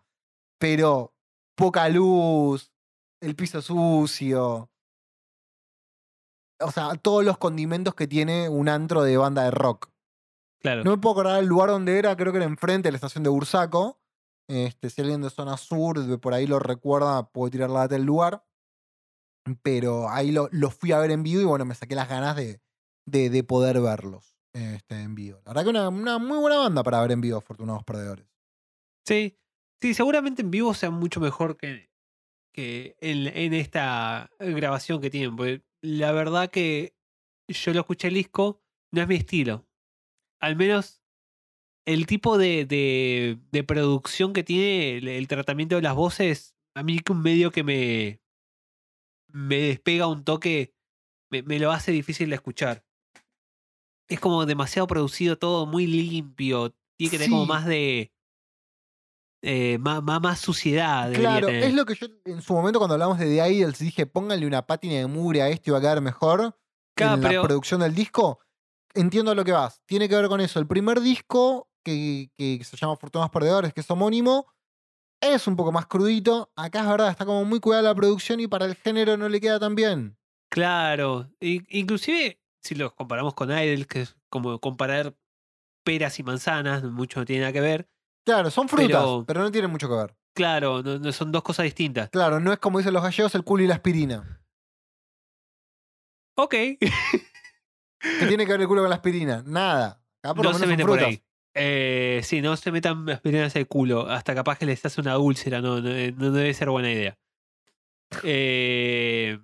Pero poca luz, el piso sucio. O sea, todos los condimentos que tiene un antro de banda de rock. Claro. No me puedo acordar el lugar donde era, creo que era enfrente de la estación de Bursaco. Este, si alguien de zona sur por ahí lo recuerda, puede tirar la data del lugar. Pero ahí lo, lo fui a ver en vivo y bueno, me saqué las ganas de, de, de poder verlos este, en vivo. La verdad que una, una muy buena banda para ver en vivo, Afortunados Perdedores. Sí. Sí, seguramente en vivo sea mucho mejor que, que en, en esta grabación que tienen. Porque la verdad que yo lo escuché el disco, no es mi estilo. Al menos el tipo de, de, de producción que tiene, el, el tratamiento de las voces, a mí un medio que me, me despega un toque, me, me lo hace difícil de escuchar. Es como demasiado producido todo, muy limpio. Tiene que tener como más de. eh, más, más, más suciedad. Claro, tener. es lo que yo en su momento cuando hablamos de The Idols dije, pónganle una pátina de mugre a esto y va a quedar mejor. Claro, en la producción del disco, entiendo a lo que vas. Tiene que ver con eso. El primer disco, que, que se llama Fortunados Perdedores, que es homónimo, es un poco más crudito. Acá es verdad, está como muy cuidada la producción y para el género no le queda tan bien. Claro. inclusive, si los comparamos con Idol, que es como comparar peras y manzanas, mucho no tiene nada que ver. Claro, son frutas, pero, Pero- no tienen mucho que ver. Claro, no, no- son dos cosas distintas. Claro, no es como dicen los gallegos el culo y la aspirina. Ok. ¿Qué tiene que ver el culo con la aspirina? Nada. Acá por lo no menos se mete por ahí. Eh, sí, no se metan aspirinas el culo. Hasta capaz que les hace una úlcera. No, no, no debe ser buena idea. Eh,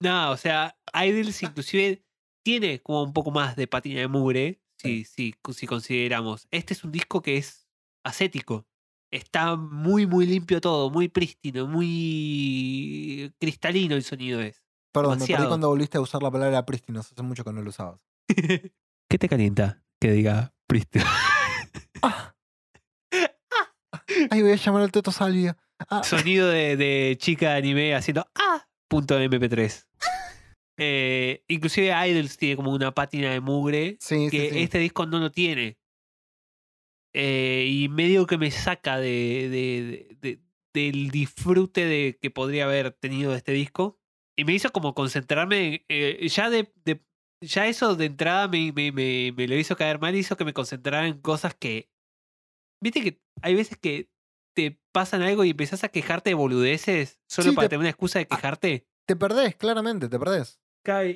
no, o sea, Idols inclusive tiene como un poco más de patina de mugre. Si, si, si consideramos. Este es un disco que es ascético. Está muy, muy limpio todo. Muy prístino. Muy cristalino el sonido es. Perdón, me perdí demasiado. cuando volviste a usar la palabra prístinos. Hace mucho que no lo usabas. ¿Qué te calienta que diga prístino? Ay, voy a llamar al Toto Salvia. Ah, Sonido de, de chica de anime haciendo ah punto mp3. Eh, inclusive Idols tiene como una pátina de mugre sí, sí, que sí. este disco no lo tiene. Eh, y medio que me saca de, de- de- del disfrute de que podría haber tenido este disco. Y me hizo como concentrarme. eh, ya de- Ya eso de entrada me, me, me, me lo hizo caer mal. Hizo que me concentrara en cosas que. Viste que hay veces que te pasan algo y empezás a quejarte de boludeces solo Sí, para te- tener una excusa de quejarte. Te perdés, claramente, te perdés.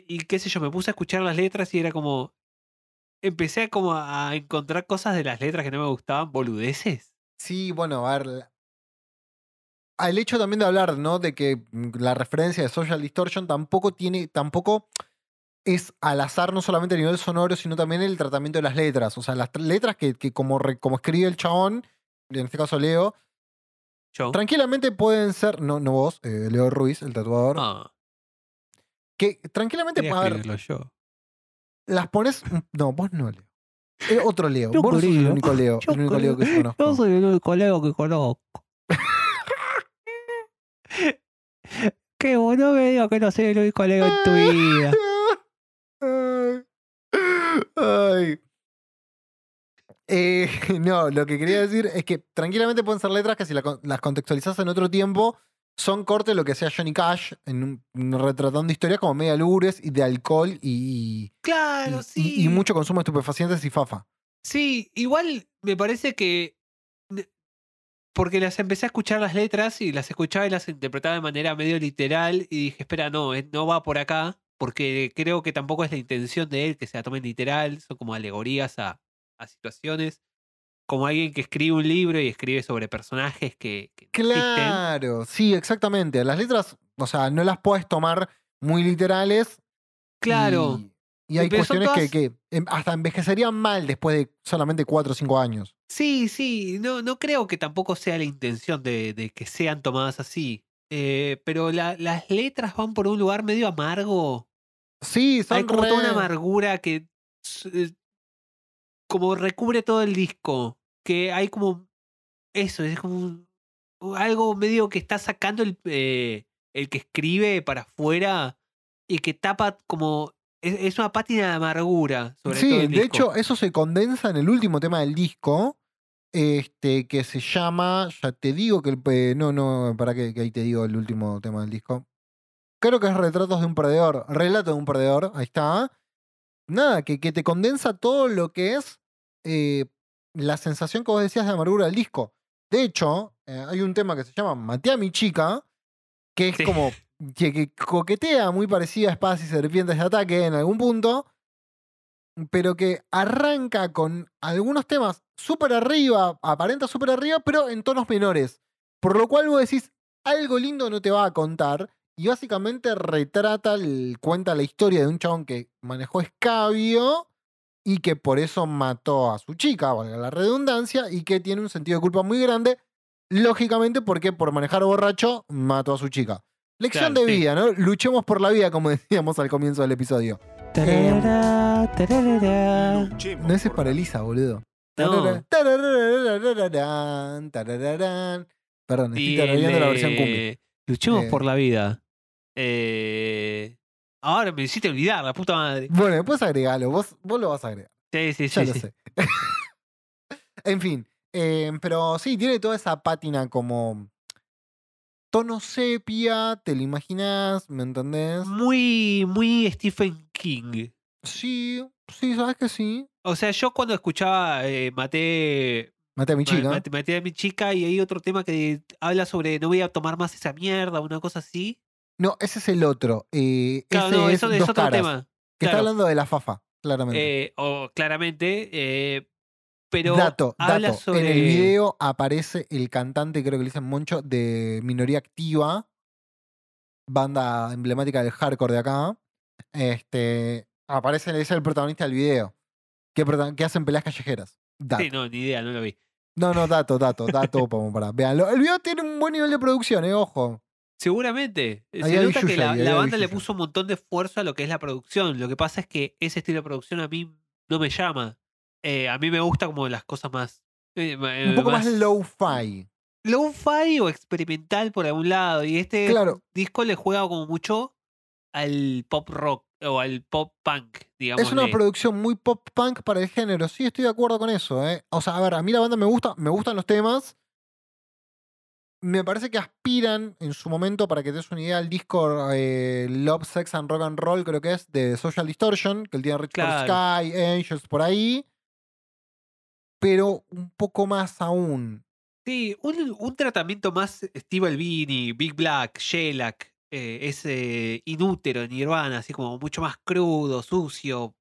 Y qué sé yo, me puse a escuchar las letras y era como. Empecé a como a encontrar cosas de las letras que no me gustaban, boludeces. Sí, bueno, a ver. Al hecho también de hablar, ¿no? De que mm, la referencia de Social Distortion tampoco tiene, tampoco es al azar, no solamente a nivel sonoro, sino también el tratamiento de las letras. O sea, las tr- letras que, que como, re- como escribe el chabón, en este caso Leo, tranquilamente pueden ser, no, no vos, eh, Leo Ruiz, el tatuador, Ah, que tranquilamente, a ver, yo. las pones, no, vos no, Leo. Es otro Leo. Yo vos no sos el único Leo, yo el único Leo que yo conozco. Yo soy el único Leo que conozco. Qué bueno me digo que no soy el único Leo en tu vida. Ay. Eh, no, lo que quería decir es que tranquilamente pueden ser letras que si las contextualizas en otro tiempo son corte lo que sea Johnny Cash en un, un retratando historias como media lúgubres y de alcohol y, y- Claro, y- sí. y mucho consumo de estupefacientes y fafa. Sí, igual me parece que. Porque las empecé a escuchar las letras y las escuchaba y las interpretaba de manera medio literal y dije, espera, no, eh, no va por acá, porque creo que tampoco es la intención de él que se la tomen literal, son como alegorías a, a situaciones. Como alguien que escribe un libro y escribe sobre personajes que, que existen. Claro, sí, exactamente. Las letras, o sea, no las puedes tomar muy literales. Claro. Y, y hay Pero cuestiones que, todas- que em, hasta envejecerían mal después de solamente 4 o 5 años. Sí, sí, no, no creo que tampoco sea la intención de, de que sean tomadas así. Eh, pero la- las letras van por un lugar medio amargo. Sí, son Hay como re- toda una amargura que eh, como recubre todo el disco. Que hay como eso, es como un- algo medio que está sacando el, eh, el que escribe para afuera y que tapa como. Es, una pátina de amargura sobre todo Sí, el de hecho, eso se condensa en el último tema del disco. Este, que se llama. Ya te digo que el. No, no, para que, que ahí te digo el último tema del disco. Creo que es Retratos de un Perdedor. Relato de un Perdedor. Ahí está. Nada, que, que te condensa todo lo que es eh, la sensación que vos decías de amargura del disco. De hecho, eh, hay un tema que se llama Maté a mi chica, que es Sí. como que, que coquetea muy parecida a Espadas y Serpientes de Ataque en algún punto, pero que arranca con algunos temas súper arriba, aparenta súper arriba, pero en tonos menores. Por lo cual vos decís, algo lindo no te va a contar. Y básicamente retrata, el- cuenta la historia de un chabón que manejó escabio y que por eso mató a su chica, valga la redundancia, y que tiene un sentido de culpa muy grande, lógicamente porque por manejar borracho mató a su chica. Lección Claro, de sí. vida, ¿no? Luchemos por la vida, como decíamos al comienzo del episodio. No, ese es para Elisa, boludo. No. Perdón, estoy tarareando la versión cumbia. Luchemos Eh. por la vida. Eh, ahora me hiciste olvidar, la puta madre. Bueno, después agregalo, vos, vos lo vas a agregar. Sí, sí, Ya sí. lo sí. sé. En fin, eh, pero sí, tiene toda esa pátina como tono sepia, te lo imaginas, ¿me entendés? Muy, muy Stephen King. Sí, sí, sabes que sí. O sea, yo cuando escuchaba eh, Maté, Maté a mi chica. Maté, Maté a mi chica y hay otro tema que habla sobre no voy a tomar más esa mierda, una cosa así. No, ese es el otro. eh, Claro, ese no, es eso es dos otro caras, tema. Que está hablando de la Fafa, claramente. Eh, o claramente, eh, pero dato, habla dato. sobre En el video aparece el cantante, creo que le dicen Moncho, de Minoría Activa, banda emblemática del hardcore de acá. Este, aparece, es el protagonista del video, que, hacen peleas callejeras. Dato. Sí, no, ni idea, no lo vi. No, no, dato, dato, dato, como para. Veanlo. El video tiene un buen nivel de producción, eh, ojo. Seguramente. Ahí Se nota que la, banda le puso un montón de esfuerzo a lo que es la producción. Lo que pasa es que ese estilo de producción a mí no me llama. Eh, a mí me gusta como las cosas más. eh, Un eh, poco más low-fi. low-fi o experimental por algún lado. Y este Claro. disco le juega como mucho al pop rock o al pop punk, digamos. Es una producción muy pop punk para el género. Sí, estoy de acuerdo con eso. ¿eh? O sea, a ver, a mí la banda me gusta, me gustan los temas. Me parece que aspiran en su momento, para que te des una idea, al disco eh, Love, Sex and Rock and Roll, creo que es, de Social Distortion, que él tiene Rich for Claro. Sky, Angels por ahí. Pero un poco más aún. Sí, un, un tratamiento más Steve Albini, Big Black, Shellac, eh, ese inútero en Nirvana, así como mucho más crudo, sucio,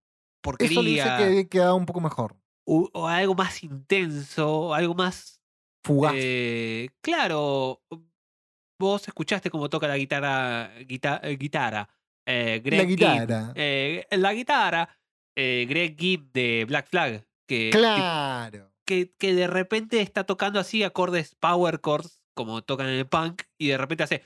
Eso le dice porquería, que queda un poco mejor. o, o algo más intenso, algo más Fugaz. eh, claro. Vos escuchaste cómo toca la guitarra, guita- eh, guitarra, eh, Greg Gibb, guitarra. la guitarra, Greg Gibb de Black Flag, que, que claro. que, que de repente está tocando así acordes power chords, como tocan en el punk, y de repente hace.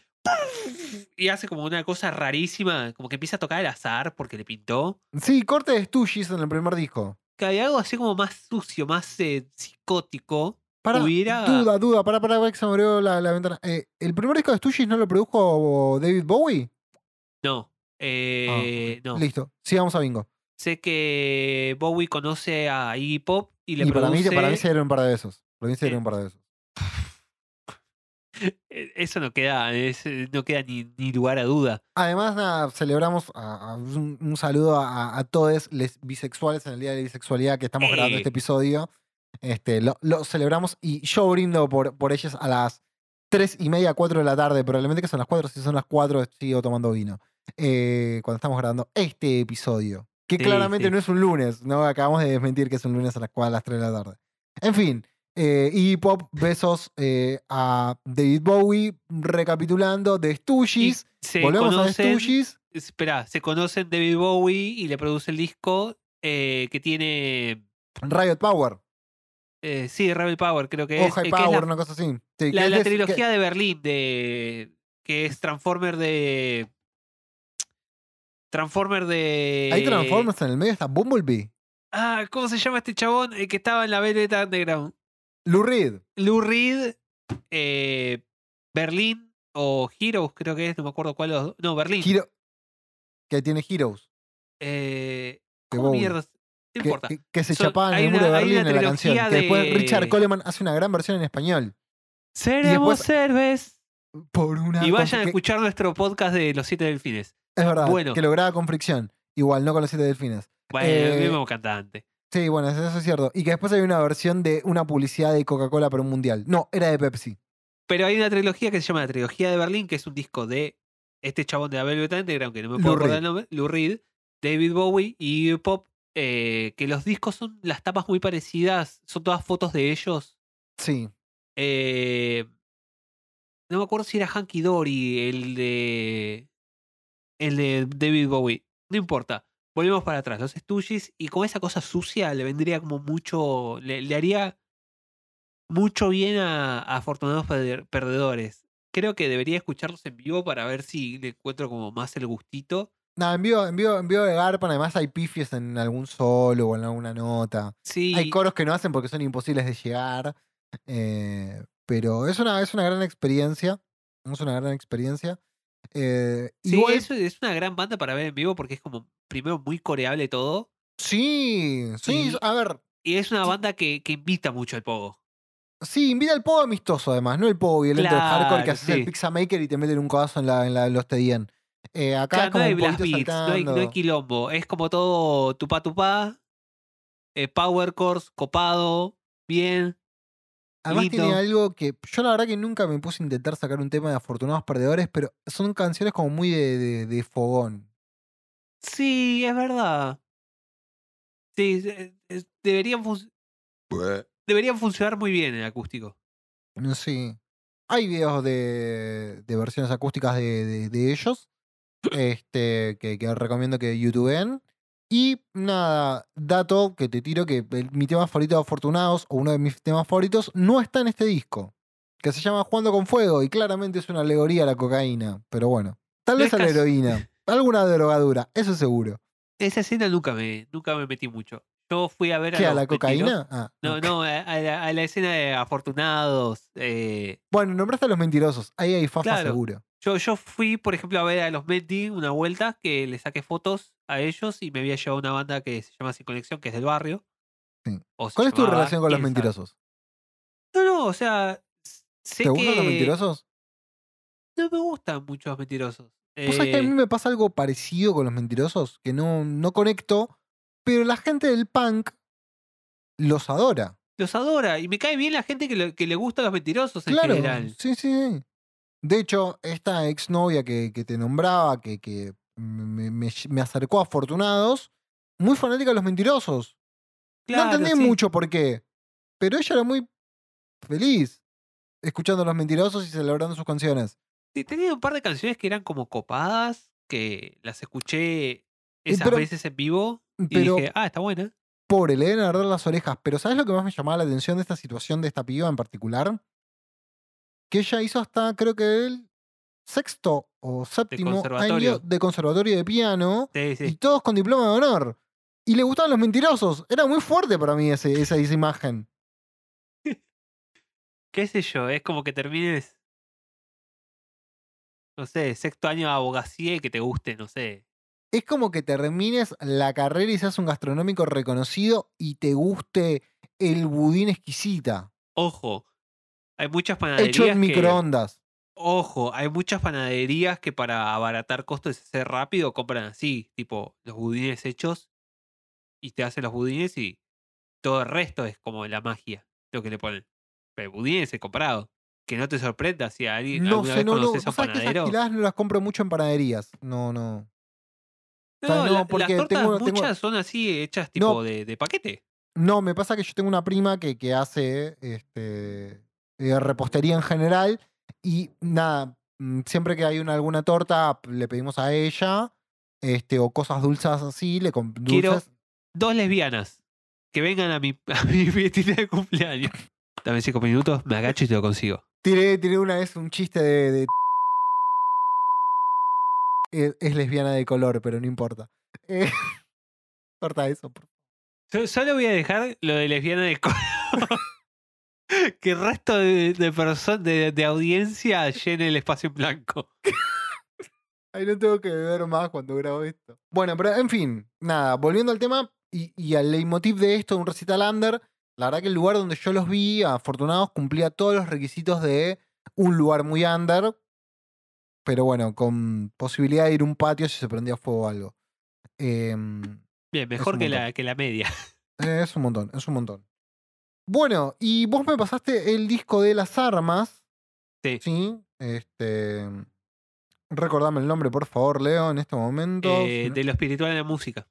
Y hace como una cosa rarísima, como que empieza a tocar al azar porque le pintó. Sí, corte de Stooges en el primer disco. Que hay algo así como más sucio, más eh, psicótico. Para, Hubiera- duda, duda, para, para, que se me abrió la, la ventana. Eh, ¿El primer disco de Stooges no lo produjo David Bowie? No, eh, no. Ah, Listo, sigamos a bingo. Sé que Bowie conoce a Iggy Pop y le y para mí, produce. para mí se dieron un par de besos. Para mí se dieron un par de besos. Eh, Eso no queda, es- eh, no queda ni, ni lugar a duda. Además, nada, celebramos a- a un, un saludo a, a todos los bisexuales en el Día de la Bisexualidad que estamos grabando este episodio. Este, lo, lo celebramos y yo brindo por, por ellas a las 3 y media, 4 de la tarde. Probablemente que son las 4, si son las 4 sigo tomando vino. Eh, cuando estamos grabando este episodio. Que Sí, claramente sí. no es un lunes, ¿no? Acabamos de desmentir que es un lunes a las, 4, a las 3 de la tarde. En fin, eh, Iggy Pop, besos eh, a David Bowie. Recapitulando, de Stooges. Volvemos a conocen, Stooges. espera, se conocen David Bowie y le produce el disco eh, que tiene, Riot Power. eh, sí, Rebel Power, creo que O es, High que es Power, la, una cosa así. Sí, la- que la es de- que- trilogía de Berlín, de que es Transformer de... Transformer de... Hay Transformers en el medio, está Bumblebee. Ah, ¿cómo se llama este chabón? El que estaba en la Velvet Underground. Lou Reed. Lou Reed, eh, Berlín o Heroes, creo que es, no me acuerdo cuál. de los dos. No, Berlín. Hero- que tiene Heroes. Eh, ¿Cómo mierda? No Que, importa. que- que se Son- chapaban en el muro de una- Berlín en la canción. Que después de- Richard Coleman hace una gran versión en español. Seremos héroes. Por una Y vayan a que- escuchar nuestro podcast de Los Siete Delfines. Es verdad, Bueno. que lo graba con fricción. Igual, no con los siete delfines. Bueno, Eh, el mismo cantante. Sí, bueno, eso es cierto. Y que después hay una versión de una publicidad de Coca-Cola para un mundial. No, era de Pepsi. Pero hay una trilogía que se llama La Trilogía de Berlín, que es un disco de este chabón de la Velvet Underground, que no me Lou puedo acordar Reed. el nombre, Lou Reed, David Bowie y Pop, eh, que los discos son las tapas muy parecidas, son todas fotos de ellos. Sí. Eh, no me acuerdo si era Hanky Dory, el de. El de David Bowie. No importa. Volvemos para atrás. Los Stooges. Y con esa cosa sucia le vendría como mucho. Le, le haría mucho bien a, a Afortunados Perdedores. Creo que debería escucharlos en vivo para ver si le encuentro como más el gustito. Nada, en vivo, en vivo, en vivo de Garpan, además hay pifies en algún solo o en alguna nota. Sí. Hay coros que no hacen porque son imposibles de llegar. eh, pero es una, es una gran experiencia. Es una gran experiencia. Eh, sí, igual, eso es una gran banda para ver en vivo porque es como, primero, muy coreable todo. sí, sí. Y- A ver, Y es una banda que, que invita mucho al pogo. Sí, invita al pogo amistoso además, no el pogo violento de hardcore que Claro, haces el sí. Pixamaker y te meten un codazo en, la, en, la- en los TDN. Eh, acá Claro, como no hay blast beats, no hay, no hay quilombo. Es como todo tupá tupá, eh, power chords, copado, bien. Además tiene algo que yo la verdad que nunca me puse a intentar sacar un tema de Afortunados Perdedores, pero son canciones como muy de, de- de fogón. Sí, es verdad. Sí, eh, deberían, fun- deberían funcionar muy bien en acústico. Sé. Hay videos de, de versiones acústicas de, de- de ellos. Este, que, que recomiendo que youtubeen. Y nada, dato que te tiro que el- mi tema favorito de Afortunados, o uno de mis temas favoritos, no está en este disco. Que se llama Jugando con Fuego. Y claramente es una alegoría a la cocaína. Pero bueno. Tal vez a la heroína. Alguna drogadura, eso seguro. Esa escena nunca me, nunca me metí mucho. Yo fui a ver ¿Qué? ¿A la cocaína? Ah, No, no, a, a la, a la escena de afortunados. eh, Bueno, nombraste a los mentirosos. Ahí hay fafa Claro. seguro. Yo, yo fui, por ejemplo, a ver a los Menti una vuelta que le saqué fotos a ellos y me había llevado una banda que se llama Sin Conexión, que es del barrio. Sí. ¿Cuál es tu relación con los mentirosos? No, no, o sea, sé ¿Te que gustan los mentirosos? no me gustan mucho los mentirosos. Vos sabés que a mí Eh, me pasa algo parecido con los mentirosos, que no, no conecto, pero la gente del punk los adora. Los adora y me cae bien la gente que le, que le gusta los mentirosos en Claro, general. sí, sí, sí. De hecho, esta exnovia que, que te nombraba, que, que me, me- me acercó a Afortunados, muy fanática de los mentirosos. Claro, no entendí sí. mucho por qué, pero ella era muy feliz escuchando a los mentirosos y celebrando sus canciones. Sí, tenía un par de canciones que eran como copadas, que las escuché esas pero- veces en vivo y Pero dije, ah, está buena. pobre, le deben arder las orejas. Pero ¿sabes lo que más me llamaba la atención de esta situación de esta piba en particular? Que ella hizo hasta, creo que el sexto o séptimo año de conservatorio de piano Sí, sí. y todos con diploma de honor. Y le gustaban los mentirosos. Era muy fuerte para mí ese, esa, esa imagen. qué sé yo, es como que termines, no sé, sexto año de abogacía y que te guste, no sé. Es como que termines la carrera y seas un gastronómico reconocido y te guste el budín exquisita. Ojo, hay muchas panaderías Hecho en que, microondas. ojo, hay muchas panaderías que para abaratar costos y hacer rápido compran así, tipo los budines hechos y te hacen los budines y todo el resto es como la magia, lo que le ponen. Pero el budín es el comprado. Que no te sorprenda si alguien No alguna sé, vez no, no. conoces a Vos un sabés que esas panadero. no las compro mucho en panaderías. No, no. No, sea, no, la- porque las tortas tengo- tengo- muchas son así hechas tipo de, de paquete. No, me pasa que yo tengo una prima que, que hace este, eh, repostería en general y nada, mm, siempre que hay una, alguna torta le pedimos a ella este, o cosas dulces así, le com- Quiero- dulces. Dos lesbianas que vengan a mi, a mi fiestita de cumpleaños. Dame cinco minutos, me agacho y te lo consigo. Tiré, tiré una vez un chiste de... de- Es, es lesbiana de color, pero no importa. Eh, corta eso. por- Solo voy a dejar lo de lesbiana de color. que el resto de, de, de, de audiencia llene el espacio en blanco. Ay, no tengo que beber más cuando grabo esto. Bueno, pero en fin, nada, volviendo al tema y, y al leitmotiv de esto, de un recital under, la verdad que el lugar donde yo los vi, afortunados, cumplía todos los requisitos de un lugar muy under, pero bueno, con posibilidad de ir a un patio si se prendía fuego o algo. Em, Bien, mejor que montón. la, que la media. eh, es un montón, es un montón. Bueno, y vos me pasaste el disco de las armas. Sí. Sí. Este. Recordame el nombre, por favor, Leo, en este momento. Eh, Si no- de lo espiritual en la música.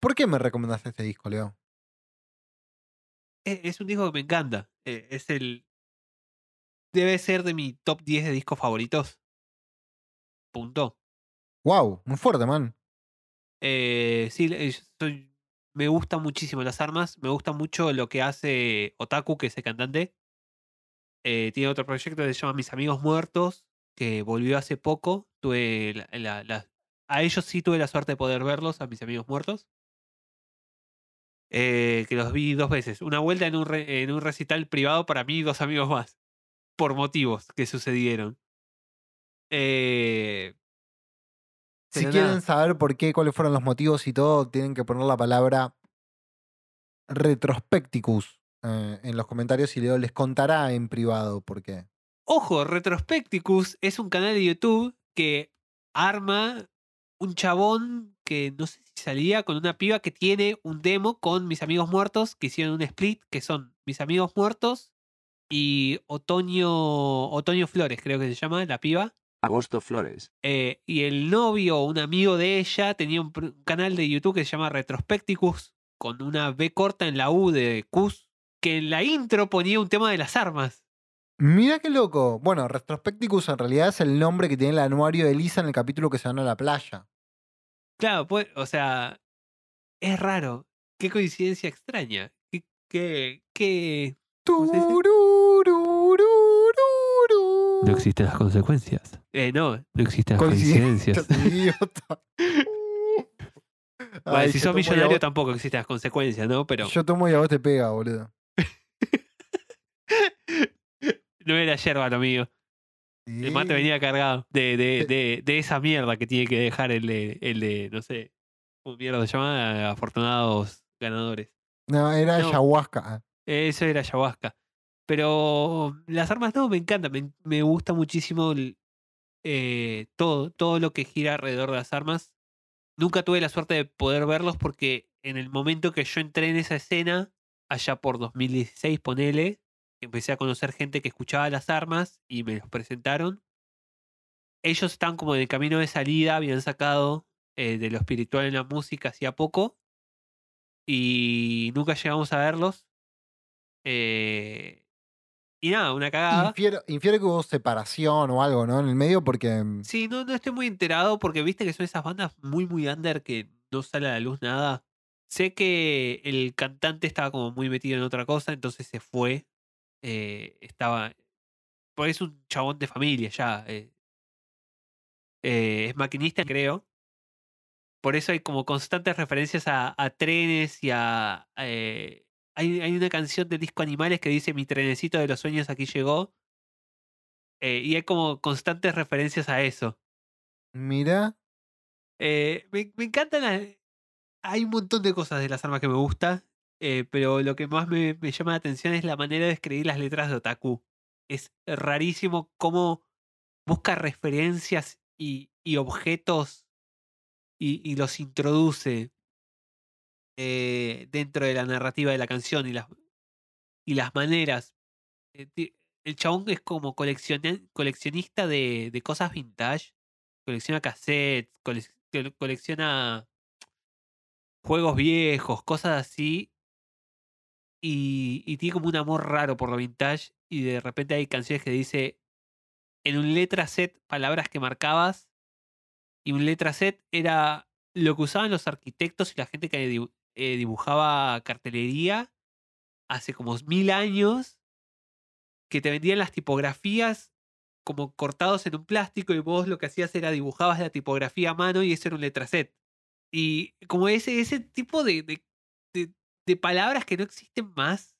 ¿Por qué me recomendaste este disco, Leo? Es, es un disco que me encanta. Eh, es el. Debe ser de mi top 10 de discos favoritos. Punto. Wow, muy fuerte, man. Eh, sí, soy, me gustan muchísimo las armas. Me gusta mucho lo que hace Otaku, que es el cantante. Eh, tiene otro proyecto que se llama Mis Amigos Muertos, que volvió hace poco. Tuve la- la- la- a ellos sí tuve la suerte de poder verlos, a mis amigos muertos. Eh, que los vi dos veces. Una vuelta en un, re- en un recital privado para mí y dos amigos más. Por motivos que sucedieron. Eh, Si quieren nada. saber por qué, cuáles fueron los motivos y todo, tienen que poner la palabra Retrospecticus eh, en los comentarios y Leo les contará en privado por qué. Ojo, Retrospecticus es un canal de YouTube que arma un chabón que no sé si salía con una piba que tiene un demo con mis amigos muertos que hicieron un split que son mis amigos muertos y Otoño Otoño Flores creo que se llama la piba Agosto Flores. Eh, y el novio o un amigo de ella tenía un, canal de YouTube que se llama Retrospecticus con una B corta en la U de Cus que en la intro ponía un tema de las armas Mira qué loco. Bueno, Retrospecticus en realidad es el nombre que tiene el anuario de Lisa en el capítulo que se van a la playa. Claro, pues, o sea, es raro. Qué coincidencia extraña. Qué, qué, qué-. Turururururu. No existen las consecuencias. Eh, no, no existen las Coincidencias. Bueno, Ay, si sos millonario vos- tampoco existen las consecuencias, ¿no? Pero Yo tomo y a vos te pega, boludo. no era yerba lo mío. El mate venía cargado de, de, Sí. de, de esa mierda que tiene que dejar el de, el de no sé, ¿cómo mierda se llama? Afortunados ganadores. No, era No. ayahuasca. Ah, Eso era ayahuasca. Pero las armas no, me encanta. Me, me gusta muchísimo eh, todo, todo lo que gira alrededor de las armas. Nunca tuve la suerte de poder verlos porque en el momento que yo entré en esa escena, allá por 2016, ponele, empecé a conocer gente que escuchaba las armas y me los presentaron. Ellos están como en el camino de salida, habían sacado eh, de lo espiritual en la música hacía poco y nunca llegamos a verlos. Eh, y nada, una cagada. Infiero, infiero que hubo separación o algo, ¿no? En el medio porque... mm, Sí, no, no estoy muy enterado porque viste que son esas bandas muy, muy under que no sale a la luz nada. Sé que el cantante estaba como muy metido en otra cosa, entonces se fue. Eh, estaba. Pues es un chabón de familia ya. eh. Eh, es maquinista, creo. Por eso hay como constantes referencias a, a trenes y a. hay, hay una canción del disco Animales que dice: Mi trenecito de los sueños aquí llegó. Eh, y hay como constantes referencias a eso. Mira. Eh, me, me encantan las- Hay un montón de cosas de las armas que me gusta, eh, pero lo que más me, me llama la atención es la manera de escribir las letras de Otaku. Es rarísimo cómo busca referencias y, y objetos y, y los introduce eh, dentro de la narrativa de la canción y las, y las maneras. Eh, el chabón es como coleccionista de, de cosas vintage. Colecciona cassettes, colec- cole- colecciona juegos viejos, cosas así. Y, y tiene como un amor raro por lo vintage. Y de repente hay canciones que dice en un letra set palabras que marcabas. Y un letra set era lo que usaban los arquitectos y la gente que eh, dibujaba cartelería hace como mil años. Que te vendían las tipografías como cortados en un plástico y vos lo que hacías era dibujabas la tipografía a mano y eso era un letra set. Y como ese, ese tipo de, de, de- de palabras que no existen más.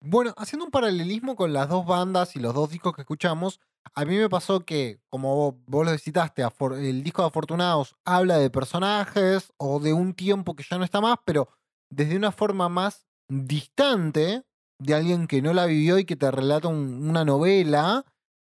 Bueno, haciendo un paralelismo con las dos bandas y los dos discos que escuchamos, a mí me pasó que, como vos, vos lo citaste, el disco de Afortunados habla de personajes o de un tiempo que ya no está más, pero desde una forma más distante de alguien que no la vivió y que te relata un- una novela.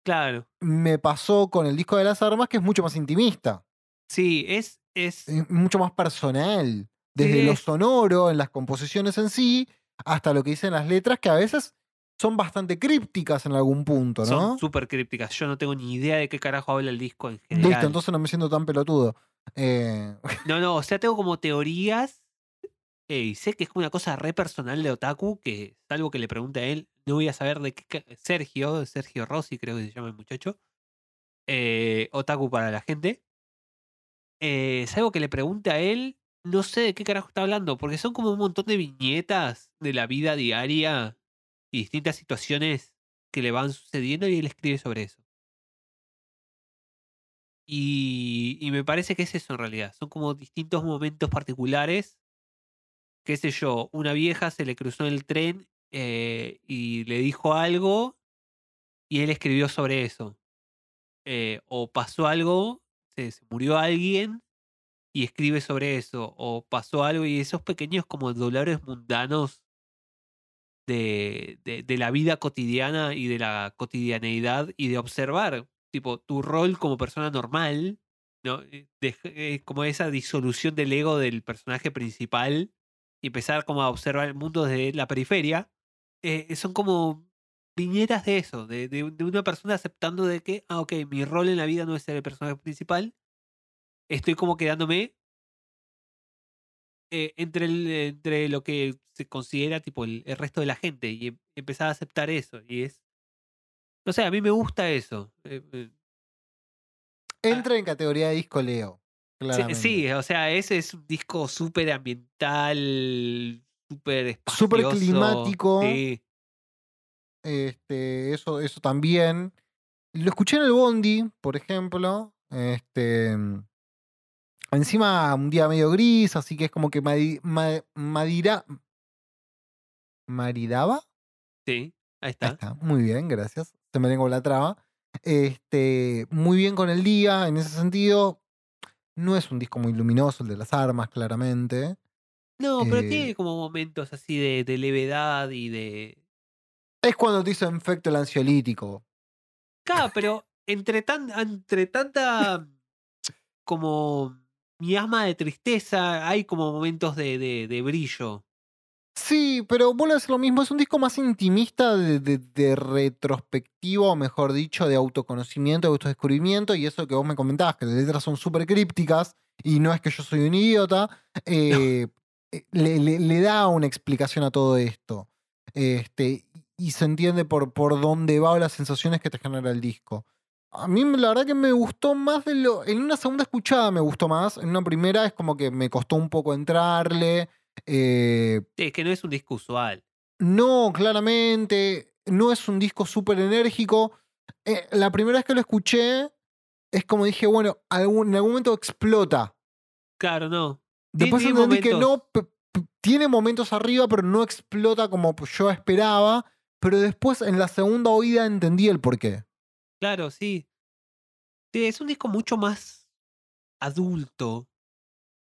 Claro. Me pasó con el disco de las armas, que es mucho más intimista, Sí, es. es es mucho más personal. Desde Sí. lo sonoro, en las composiciones en sí, hasta lo que dicen las letras, que a veces son bastante crípticas en algún punto, ¿no? son súper crípticas. Yo no tengo ni idea de qué carajo habla el disco en general. Listo, entonces no me siento tan pelotudo. Eh, No, no, o sea, tengo como teorías. eh, y sé que es una cosa re personal de Otaku, que salvo que le pregunte a él, no voy a saber de qué. Sergio, Sergio Rossi, creo que se llama el muchacho. eh, Otaku para la gente. Eh, salvo que le pregunte a él, no sé de qué carajo está hablando, porque son como un montón de viñetas de la vida diaria y distintas situaciones que le van sucediendo y él escribe sobre eso. Y, me parece que es eso en realidad. Son como distintos momentos particulares. Qué sé yo, una vieja se le cruzó en el tren eh, y le dijo algo y él escribió sobre eso. Eh, o pasó algo, se, se murió alguien y escribe sobre eso. O pasó algo y esos pequeños como dolores mundanos de, de- de la vida cotidiana y de la cotidianeidad y de observar, tipo, tu rol como persona normal, ¿no? Eh, dej- eh, como esa disolución del ego del personaje principal y empezar como a observar el mundo desde la periferia, eh, son como viñetas de eso, de, de- de una persona aceptando de que, ah, ok, mi rol en la vida no es ser el personaje principal, estoy como quedándome eh, entre, el- entre lo que se considera tipo el, el resto de la gente y em- empezar a aceptar eso. Y es. No sé, a mí me gusta eso. eh, eh, Entra en categoría de disco Leo. sí, sí, o sea, ese es un disco súper ambiental, súper Súper climático. Sí, Este, eso, eso también. Lo escuché en el Bondi, por ejemplo. Este. Encima un día medio gris, así que es como que madi- ma- madira. ¿Maridaba? sí, ahí Ahí está. está, muy bien, gracias. Se me lengua la traba. Este, muy bien con el día, en ese sentido. No es un disco muy luminoso, el de las armas, claramente. No, pero Eh, tiene como momentos así de, de levedad y de. Es cuando te hizo efecto el ansiolítico. Claro, pero entre, tan, entre tanta como miasma de tristeza, hay como momentos de, de, de brillo. Sí, pero vuelvo a decir lo mismo, es un disco más intimista de, de, de retrospectiva, o mejor dicho, de autoconocimiento, de autodescubrimiento, y eso que vos me comentabas, que las letras son súper crípticas, y no es que yo soy un idiota, eh, eh, le, le- le da una explicación a todo esto. Este, y se entiende por, por dónde va o las sensaciones que te genera el disco. A mí la verdad que me gustó más de lo... En una segunda escuchada me gustó más, en una primera es como que me costó un poco entrarle. eh, Es que no es un disco usual. no, claramente. No es un disco súper enérgico. Eh, la primera vez que lo escuché, es como dije, bueno, algún- en algún momento explota. Claro, no. Después entendí que no, tiene momentos arriba, pero no explota como yo esperaba. Pero después, en la segunda oída, entendí el porqué. Claro, sí. Sí, es un disco mucho más adulto.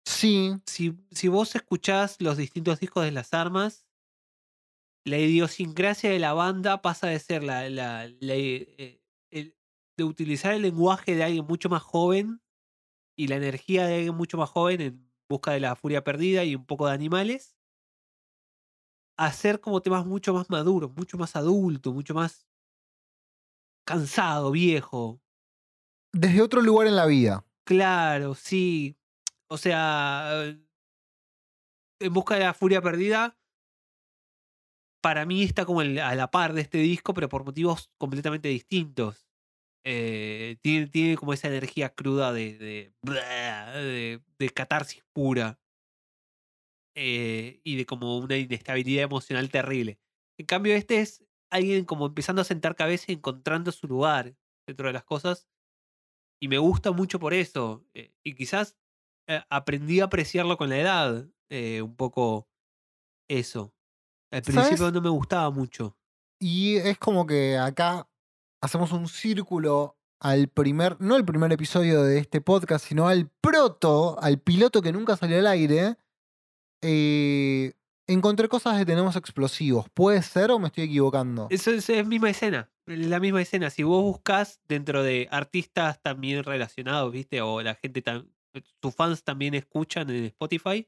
Sí, Si, si vos escuchás los distintos discos de las armas, la idiosincrasia de la banda pasa de ser la, la- la, eh, el- de utilizar el lenguaje de alguien mucho más joven y la energía de alguien mucho más joven en busca de la furia perdida y un poco de animales, a ser como temas mucho más maduros, mucho más adulto, mucho más cansado, viejo. desde otro lugar en la vida. Claro, sí. O sea, en busca de la furia perdida, para mí está como el- a la par de este disco, pero por motivos completamente distintos. Eh, tiene, tiene como esa energía cruda de, de, de, de catarsis pura. Eh, y de como una inestabilidad emocional terrible. En cambio, este es alguien como empezando a sentar cabeza y encontrando su lugar dentro de las cosas. Y me gusta mucho por eso. eh, y quizás eh, aprendí a apreciarlo con la edad. eh, un poco eso. Al ¿Sabes? principio no me gustaba mucho. Y es como que acá hacemos un círculo al primer, no al primer episodio de este podcast, sino al proto, al piloto que nunca salió al aire. Eh, encontré cosas de Tenemos Explosivos. ¿Puede ser o me estoy equivocando? Eso es, es misma escena. Es la misma escena. Si vos buscas dentro de artistas también relacionados, ¿viste? O la gente, tam- tus fans también escuchan en Spotify,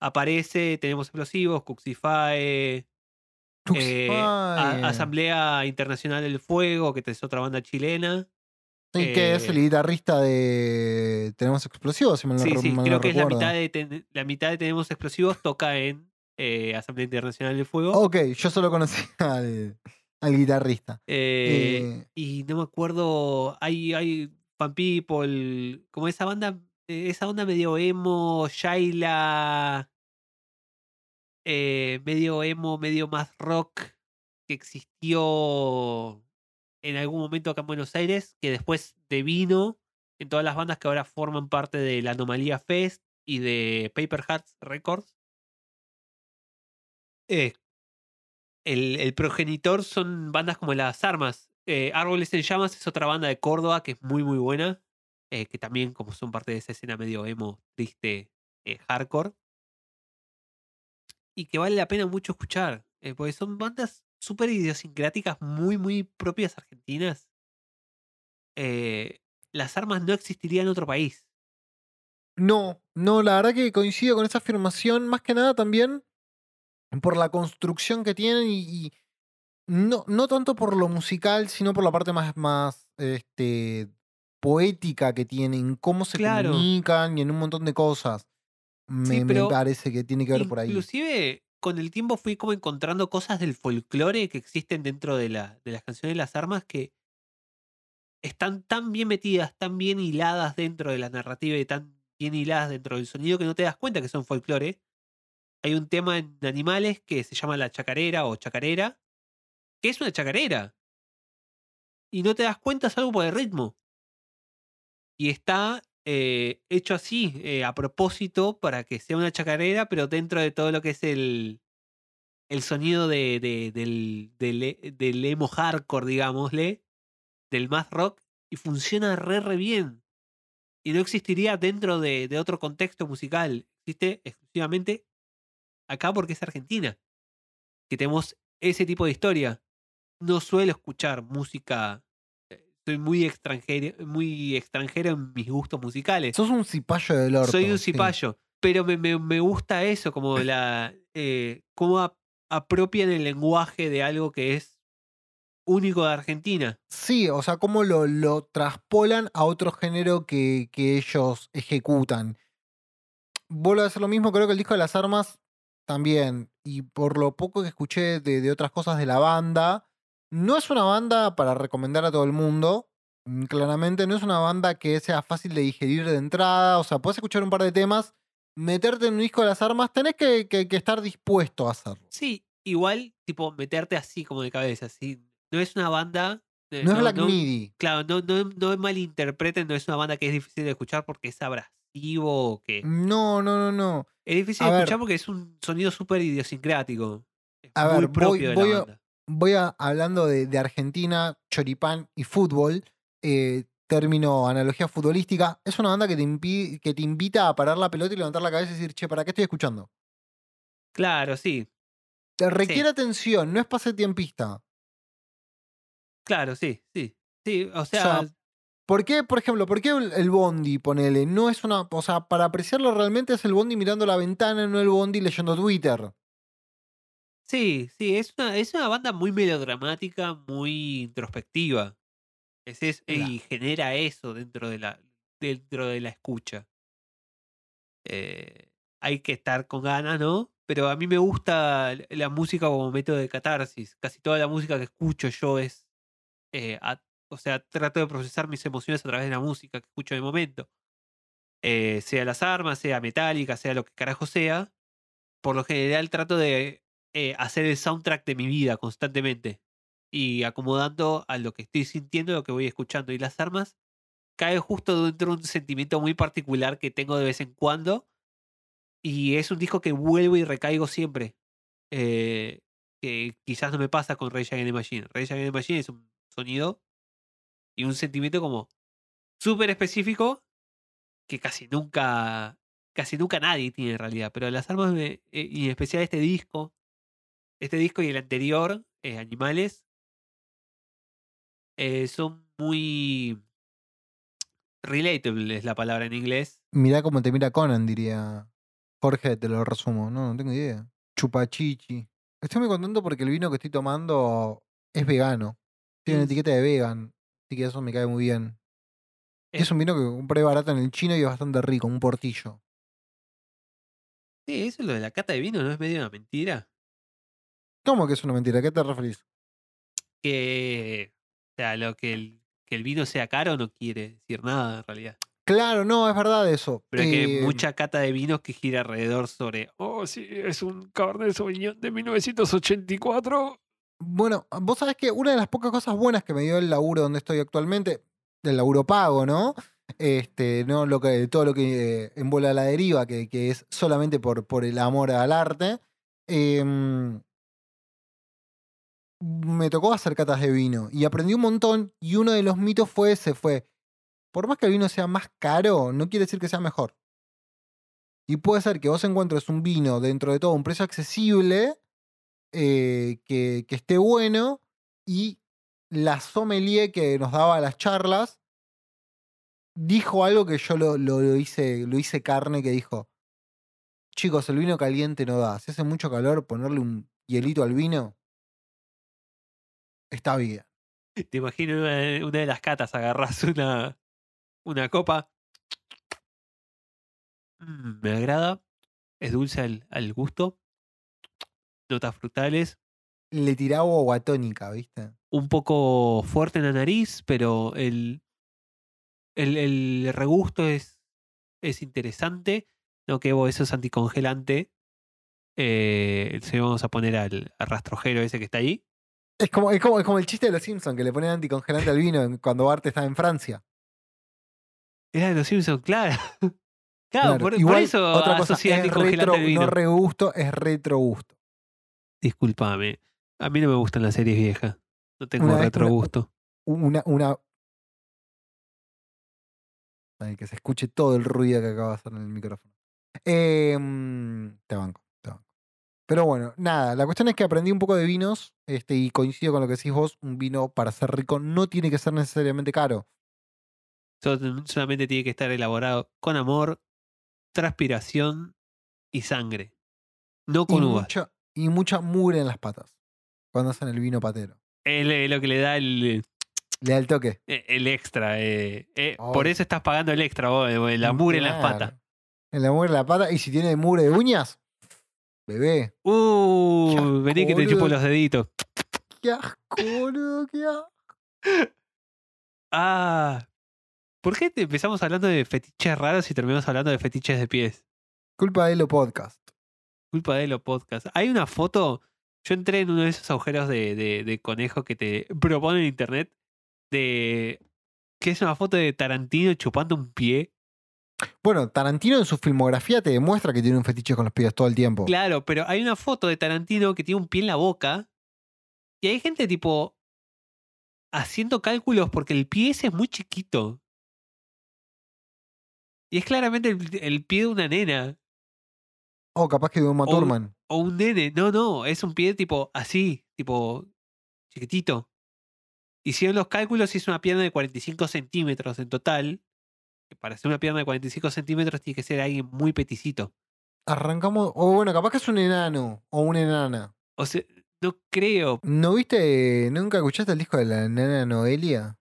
aparece Tenemos Explosivos, Cuxify, eh, A- Asamblea Internacional del Fuego, que es otra banda chilena. Sí, que es el eh, guitarrista de Tenemos Explosivos, si me lo, Sí, sí, creo que es la mitad, de ten- la mitad de Tenemos Explosivos toca en eh, Asamblea Internacional del Fuego. Ok, yo solo conocí al, al guitarrista. Eh, Eh, y no me acuerdo, hay, hay Fan People, como esa banda, eh, esa onda medio emo, Shaila, eh, medio emo, medio más rock, que existió en algún momento acá en Buenos Aires, que después devino en todas las bandas que ahora forman parte de la Anomalía Fest y de Paper Hearts Records. Eh, el, progenitor son bandas como Las Armas. Eh, Árboles en Llamas es otra banda de Córdoba que es muy muy buena. eh, que también como son parte de esa escena medio emo, triste, hardcore. Y que vale la pena mucho escuchar. porque son bandas súper idiosincráticas, muy, muy propias argentinas. Las armas no existirían en otro país. No, no, la verdad que coincido con esa afirmación, más que nada también por la construcción que tienen y, y no, no tanto por lo musical, sino por la parte más, más este, poética que tienen, cómo se Claro. comunican y en un montón de cosas. Me, Sí, me parece que tiene que ver por ahí. Inclusive con el tiempo fui como encontrando cosas del folclore que existen dentro de, la, de las canciones de las armas que están tan bien metidas, tan bien hiladas dentro de la narrativa y tan bien hiladas dentro del sonido que no te das cuenta que son folclore. Hay un tema en animales que se llama la chacarera o chacarera, que es una chacarera. Y no te das cuenta, es algo por el ritmo. Y está eh, hecho así, eh, a propósito, para que sea una chacarera, pero dentro de todo lo que es el, el sonido de, de- del, del, e- del emo hardcore, digámosle, del math rock, y funciona re, re bien. Y no existiría dentro de, de otro contexto musical. Existe exclusivamente acá porque es Argentina. Que tenemos ese tipo de historia. No suelo escuchar música. eh, Soy muy extranjero, muy extranjero en mis gustos musicales. Sos un cipayo del orto. Soy un sí. cipayo. Pero me, me- me gusta eso, como la. Eh, cómo ap- apropian el lenguaje de algo que es único de Argentina. Sí, o sea, cómo lo, lo traspolan a otro género que, que ellos ejecutan. Vuelvo a hacer lo mismo, creo que el disco de las armas también. Y por lo poco que escuché de, de otras cosas de la banda, no es una banda para recomendar a todo el mundo. mm, Claramente, no es una banda que sea fácil de digerir de entrada. O sea, puedes escuchar un par de temas, meterte en un disco de las armas, tenés que, que- que estar dispuesto a hacerlo. Sí, igual, tipo, meterte así como de cabeza. ¿sí? No es una banda. eh, No es Black Midi. Claro, no, no, no malinterpreten, no es una banda que es difícil de escuchar porque es o. No, no, no, no. Es difícil A de ver. escuchar porque es un sonido súper idiosincrático. Es A muy ver, voy- propio de voy la banda. voy a, hablando de, de Argentina, choripán y fútbol, eh, término analogía futbolística, es una banda que te, impi- que te invita a parar la pelota y levantar la cabeza y decir, che, ¿para qué estoy escuchando? Claro, sí. Te requiere atención, no es pase tiempista. Claro, sí, sí. Sí, o sea, sea, ¿Por qué, por ejemplo, por qué el Bondi, ponele? No es una. O sea, para apreciarlo realmente es el Bondi mirando la ventana, no el Bondi leyendo Twitter. sí, sí, es una, es una banda muy melodramática, muy introspectiva. Es, es- Claro. Y genera eso dentro de la, dentro de la escucha. Eh, hay que estar con ganas, ¿no? Pero a mí me gusta la música como método de catarsis. Casi toda la música que escucho yo es. eh, a- o sea, trato de procesar mis emociones a través de la música que escucho el momento. Eh, sea las armas, sea metálica, sea lo que carajo sea. Por lo general trato de eh, hacer el soundtrack de mi vida constantemente. Y acomodando a lo que estoy sintiendo, lo que voy escuchando. Y las armas cae justo dentro de un sentimiento muy particular que tengo de vez en cuando. Y es un disco que vuelvo y recaigo siempre. Eh, que quizás no me pasa con Rage Against the Machine. Rage Against the Machine es un sonido y un sentimiento como súper específico que casi nunca casi nunca nadie tiene en realidad. Pero las armas, eh, y en especial este disco, este disco y el anterior, eh, Animales, eh, son muy relatable, es la palabra en inglés. Mirá cómo te mira Conan, diría Jorge, te lo resumo. No, no tengo idea. Chupachichi. Estoy muy contento porque el vino que estoy tomando es vegano. Tiene Es- etiqueta de vegan. Así que eso me cae muy bien. Es un vino que compré barato en el chino y es bastante rico, un portillo. Sí, eso es lo de la cata de vino, ¿no es medio una mentira? ¿Cómo que es una mentira? ¿A qué te referís? Que, o sea, lo que el, que el vino sea caro no quiere decir nada en realidad. Claro, no, es verdad eso. Pero es que hay Eh, mucha cata de vinos que gira alrededor sobre, oh, sí, es un Cabernet Sauvignon de 1984. Bueno, vos sabés que una de las pocas cosas buenas que me dio el laburo donde estoy actualmente, del laburo pago, ¿no? Este, no lo que, todo lo que eh, envuelve a la deriva, que, que es solamente por, por el amor al arte. em, me tocó hacer catas de vino y aprendí un montón. Y uno de los mitos fue ese: fue. Por más que el vino sea más caro, no quiere decir que sea mejor. Y puede ser que vos encuentres un vino dentro de todo un precio accesible eh, que, esté bueno y la sommelier que nos daba las charlas dijo algo que yo lo, lo- lo hice, lo hice carne, que dijo, chicos, el vino caliente no da. Si hace mucho calor, ponerle un hielito al vino está bien. Te imagino una, una de las catas, agarras una, una copa. Mm, me agrada. Es dulce al, al gusto. Notas frutales. Le tiraba agua tónica, ¿viste? Un poco fuerte en la nariz, pero el, el, el regusto es, es interesante. No que eso es anticongelante. Eh, se vamos a poner al, al rastrojero ese que está ahí. Es como, es, como, es como el chiste de los Simpsons, que le ponen anticongelante al vino cuando Bart estaba en Francia. Era de los Simpsons, claro. claro, Claro, por, eso otra cosa, es anticongelante retro, vino. no regusto, es retrogusto. Disculpame. A mí no me gustan las series viejas. No tengo Una retrogusto. Una, una... Que se escuche todo el ruido que acaba de hacer en el micrófono. Em, te banco, te banco. Pero bueno, nada, la cuestión es que aprendí un poco de vinos este, y coincido con lo que decís vos, un vino para ser rico no tiene que ser necesariamente caro. Sol- Solamente tiene que estar elaborado con amor, transpiración y sangre. No Y con uvas. mucha, y mucha mugre en las patas cuando hacen el vino patero. Es lo que le da el, Le da el toque. el extra. eh. Eh, Por eso estás pagando el extra, vos, eh, la mugre en las patas. En la mugre en la pata. Y si tiene mugre de uñas, bebé. Uh, vení que te chupo los deditos. Qué asco, boludo, qué asco. Ah. ¿Por qué te empezamos hablando de fetiches raros y terminamos hablando de fetiches de pies? Culpa de lo podcast. Culpa de los podcasts. Hay una foto. Yo entré en uno de esos agujeros de, de, de conejo que te propone en internet. De. que es una foto de Tarantino chupando un pie. Bueno, Tarantino en su filmografía te demuestra que tiene un fetiche con los pies todo el tiempo. Claro, pero hay una foto de Tarantino que tiene un pie en la boca. Y hay gente tipo. haciendo cálculos porque el pie ese es muy chiquito. Y es claramente el, el pie de una nena. O capaz que de Uma O- Thurman. O un nene. No, no. Es un pie tipo así. Tipo. chiquitito. Hicieron los cálculos y es una pierna de 45 centímetros en total. Que para ser una pierna de 45 centímetros tiene que ser alguien muy peticito. Arrancamos. O bueno, capaz que es un enano o una enana. O sea, no creo. ¿No viste? ¿Nunca escuchaste el disco de la nana Noelia?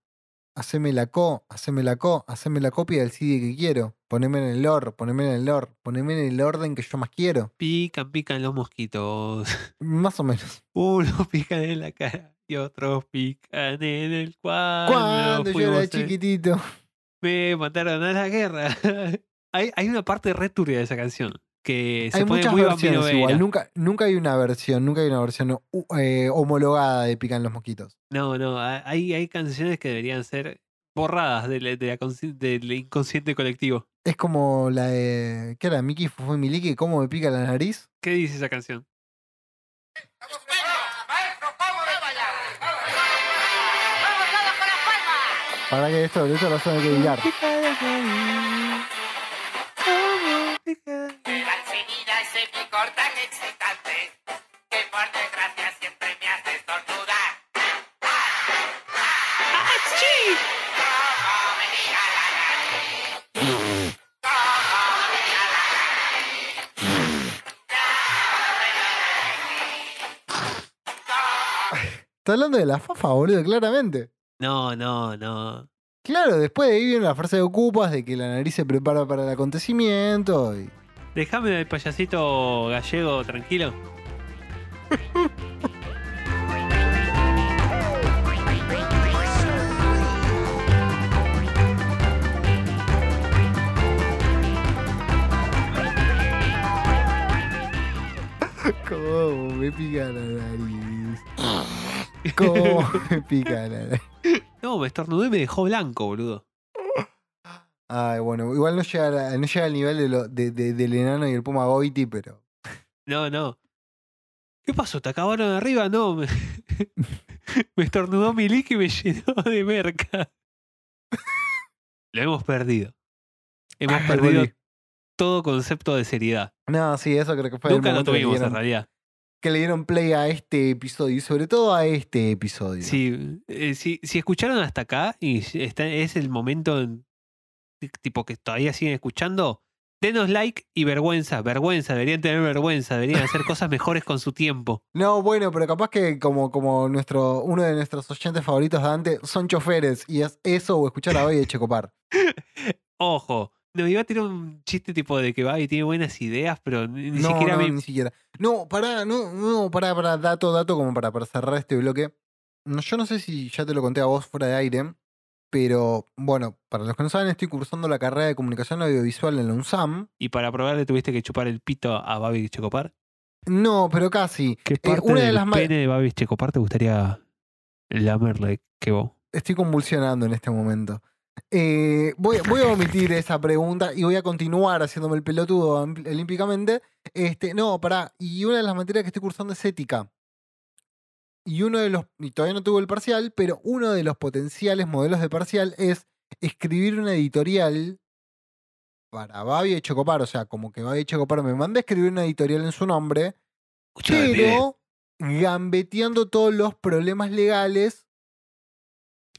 Haceme la co, haceme la co, haceme la copia del CD que quiero. Poneme en el or, poneme en el or, poneme en el orden que yo más quiero. Pican, pican los mosquitos. Más o menos. Unos pican en la cara y otros pican en el cuadro. Cuando yo era chiquitito. Me mandaron a la guerra. hay, hay una parte re turbia de esa canción que se Hay pone muchas muy versiones igual. Nunca, nunca hay una versión, nunca hay una versión uh, eh, homologada de Pican los Mosquitos. No, no, ha- hay, hay canciones que deberían ser borradas del, de la consci- del inconsciente colectivo. Es como la de. ¿Qué era? Mickey Fue Miliki, ¿cómo me pica la nariz? ¿Qué dice esa canción? Para que esto, esto lo tengo que editar. Ese picor tan excitante que por desgracia siempre me hace diga la Está hablando de la fafa, boludo, claramente. No, no, no. Claro, después de ahí viene la frase de ocupas de que la nariz se prepara para el acontecimiento. Y... Déjame el payasito gallego tranquilo. ¿Cómo me pica la nariz? ¿Cómo me pica la nariz? No, me estornudé y me dejó blanco, boludo. Ay, bueno, igual no llega, no al nivel de lo- de- de- del enano y el puma Goiti, pero. No, no. ¿Qué pasó? ¿Te acabaron arriba? No, me, me estornudó Milik y me llenó de merca. Lo hemos perdido. Hemos Ay, perdido volví. todo concepto de seriedad. No, sí, eso creo que fue el Nunca lo momento que tuvimos en realidad. que le dieron play a este episodio y sobre todo a este episodio. Sí, eh, si, si escucharon hasta acá y está, es el momento en- tipo que todavía siguen escuchando, denos like y vergüenza, vergüenza, deberían tener vergüenza, deberían hacer cosas mejores con su tiempo. No, bueno, pero capaz que como, como nuestro, uno de nuestros oyentes favoritos de antes son choferes y es eso o escuchar a Babi de Checopar. Ojo, no iba a tirar un chiste tipo de que Babi tiene buenas ideas, pero ni, ni no, siquiera no, me... ni siquiera. No, pará, no, no, pará, pará, dato, dato, como para, para cerrar este bloque. No, Yo no sé si ya te lo conté a vos fuera de aire, pero bueno, para los que no saben, estoy cursando la carrera de comunicación audiovisual en la UNSAM. Y para probar le tuviste que chupar el pito a Babi Checopar. No, pero casi. ¿Qué Eh, parte de las pene de Babi Checopar te gustaría lamerle que vos? Estoy convulsionando en este momento. Eh, voy, voy a omitir esa pregunta y voy a continuar haciéndome el pelotudo am- olímpicamente. Este, no, pará. Y una de las materias que estoy cursando es ética. Y uno de los. Y todavía no tuve el parcial, pero uno de los potenciales modelos de parcial es escribir una editorial para Babi de Chocopar. O sea, como que Babi de Chocopar me manda a escribir una editorial en su nombre, Escuchame, pero gambeteando todos los problemas legales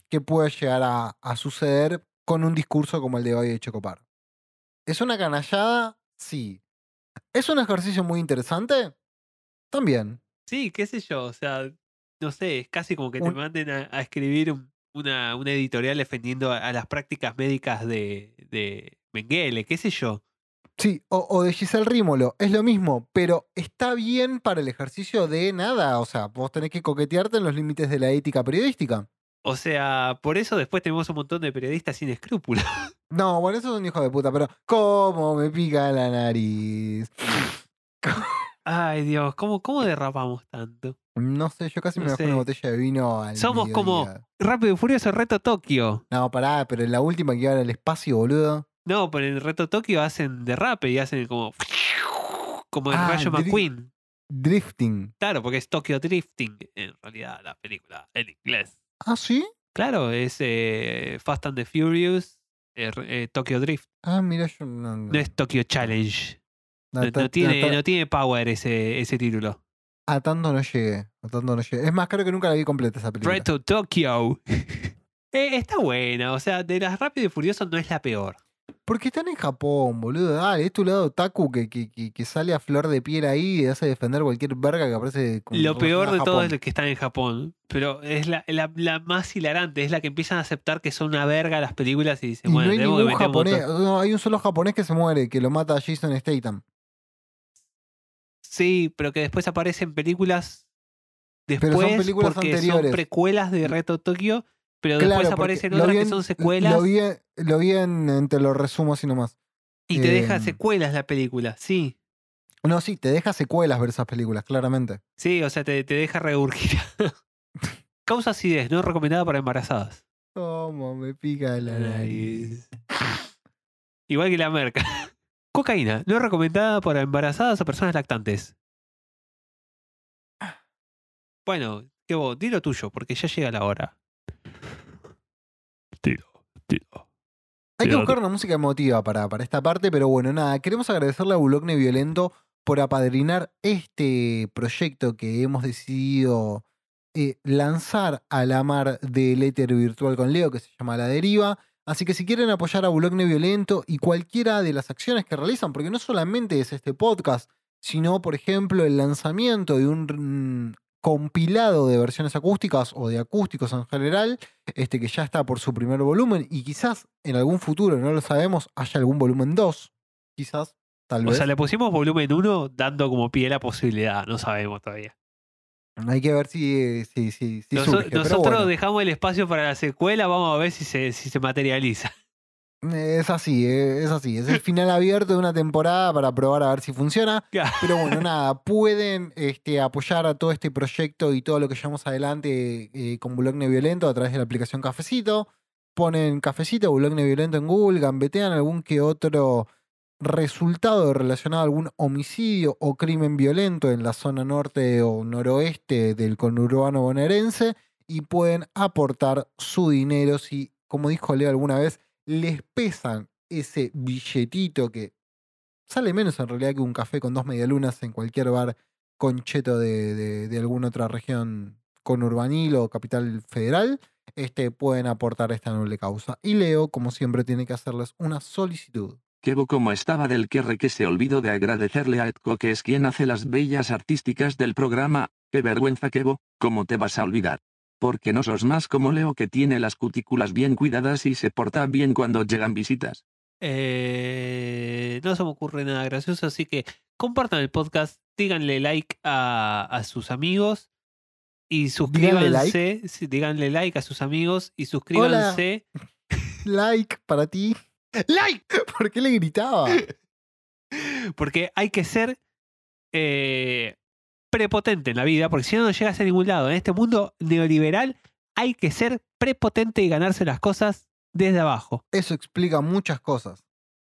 que pueda llegar a, a suceder con un discurso como el de Babi de Chocopar. ¿Es una canallada? Sí. ¿Es un ejercicio muy interesante? También. Sí, qué sé yo, o sea, no sé, es casi como que te manden a, a escribir un- una, una editorial defendiendo a, a las prácticas médicas de, de Mengele, qué sé yo. Sí, o, o de Giselle Rímolo, es lo mismo, pero está bien para el ejercicio de nada. O sea, vos tenés que coquetearte en los límites de la ética periodística. O sea, por eso después tenemos un montón de periodistas sin escrúpulos. No, bueno, eso es un hijo de puta, pero ¿cómo me pica la nariz? Ay, Dios, ¿cómo, cómo derrapamos tanto? No sé, yo casi me No bajé sé. una botella de vino al Somos como. Rápido y Furioso Reto Tokio. No, pará, pero en la última que iban al espacio, boludo. No, pero en el Reto Tokio hacen derrape y hacen como. Como el Ah, Rayo McQueen. Drifting. Claro, porque es Tokyo Drifting, en realidad, la película en inglés. ¿Ah, sí? Claro, es eh, Fast and the Furious, eh, eh, Tokyo Drift. Ah, mira, yo no. No es Tokyo Challenge. no, No, tiene, no tiene power ese, ese título. A tanto no llegué. A tanto no llegué. Es más, creo que nunca la vi completa esa película. Tokyo. Eh, está buena, o sea, de las Rápido y Furioso no es la peor. Porque están en Japón, boludo. Dale, es tu lado Taku que, que, que, que sale a flor de piel ahí y hace defender cualquier verga que aparece con Lo peor de todo es lo que están en Japón. Pero es la, la, la más hilarante, es la que empiezan a aceptar que son una verga las películas y dicen, Y bueno, no hay tenemos que ningún meter un montón". japonés. No, hay un solo japonés que se muere, que lo mata a Jason Statham. Sí, pero que después aparecen películas Pero después son películas porque anteriores. son precuelas de Reto Tokio, pero Claro, después aparecen otras que son secuelas Lo vi, lo vi en, en- te lo resumo así nomás. y te deja em, secuelas la película, sí. No, sí, te deja secuelas ver esas películas, claramente. Sí, o sea, te, te deja regurgitar. Causa acidez, no recomendada para embarazadas. ¿Cómo me pica la nariz? Igual que la merca. Cocaína, no recomendada para embarazadas o personas lactantes. Bueno, que vos, di lo tuyo, porque ya llega la hora. Tiro, tiro. Hay que buscar una música emotiva para, para esta parte, pero bueno, nada, queremos agradecerle a Bulogne Violento por apadrinar este proyecto que hemos decidido eh, lanzar a la mar del éter virtual con Leo, que se llama La Deriva. Así que si quieren apoyar a Bulogne Violento y cualquiera de las acciones que realizan, porque no solamente es este podcast, sino, por ejemplo, el lanzamiento de un mm, compilado de versiones acústicas o de acústicos en general, este que ya está por su primer volumen y quizás en algún futuro, no lo sabemos, haya algún volumen 2. Quizás, tal O vez. sea, le pusimos volumen 1 dando como pie la posibilidad, no sabemos todavía. Hay que ver si, si, si, surge, nosotros bueno, dejamos el espacio para la secuela, vamos a ver si se, si se materializa. es así, eh, es así. Es el final abierto de una temporada para probar a ver si funciona. Pero bueno, nada, pueden este, apoyar a todo este proyecto y todo lo que llevamos adelante eh, con Bulogne Violento a través de la aplicación Cafecito. Ponen Cafecito, Bulogne Violento en Google, gambetean algún que otro resultado relacionado a algún homicidio o crimen violento en la zona norte o noroeste del conurbano bonaerense y pueden aportar su dinero si, como dijo Leo alguna vez, les pesan ese billetito que sale menos en realidad que un café con dos medialunas en cualquier bar concheto de, de- alguna otra región conurbanil o capital federal, este, pueden aportar esta noble causa. Y Leo, como siempre, tiene que hacerles una solicitud. Kevo como estaba del que que se olvidó de agradecerle a Edco que es quien hace las bellas artísticas del programa, qué vergüenza Kevo, ¿cómo te vas a olvidar? Porque no sos más como Leo que tiene las cutículas bien cuidadas y se porta bien cuando llegan visitas. Eh, no se me ocurre nada gracioso, así que compartan el podcast, díganle like a, a sus amigos y Díganle like. suscríbanse. sí, díganle like a sus amigos y suscríbanse. Like para ti. ¡Like! ¿Por qué le gritaba? Porque hay que ser eh, prepotente en la vida, porque si no, no llegas a ningún lado. En este mundo neoliberal hay que ser prepotente y ganarse las cosas desde abajo. Eso explica muchas cosas.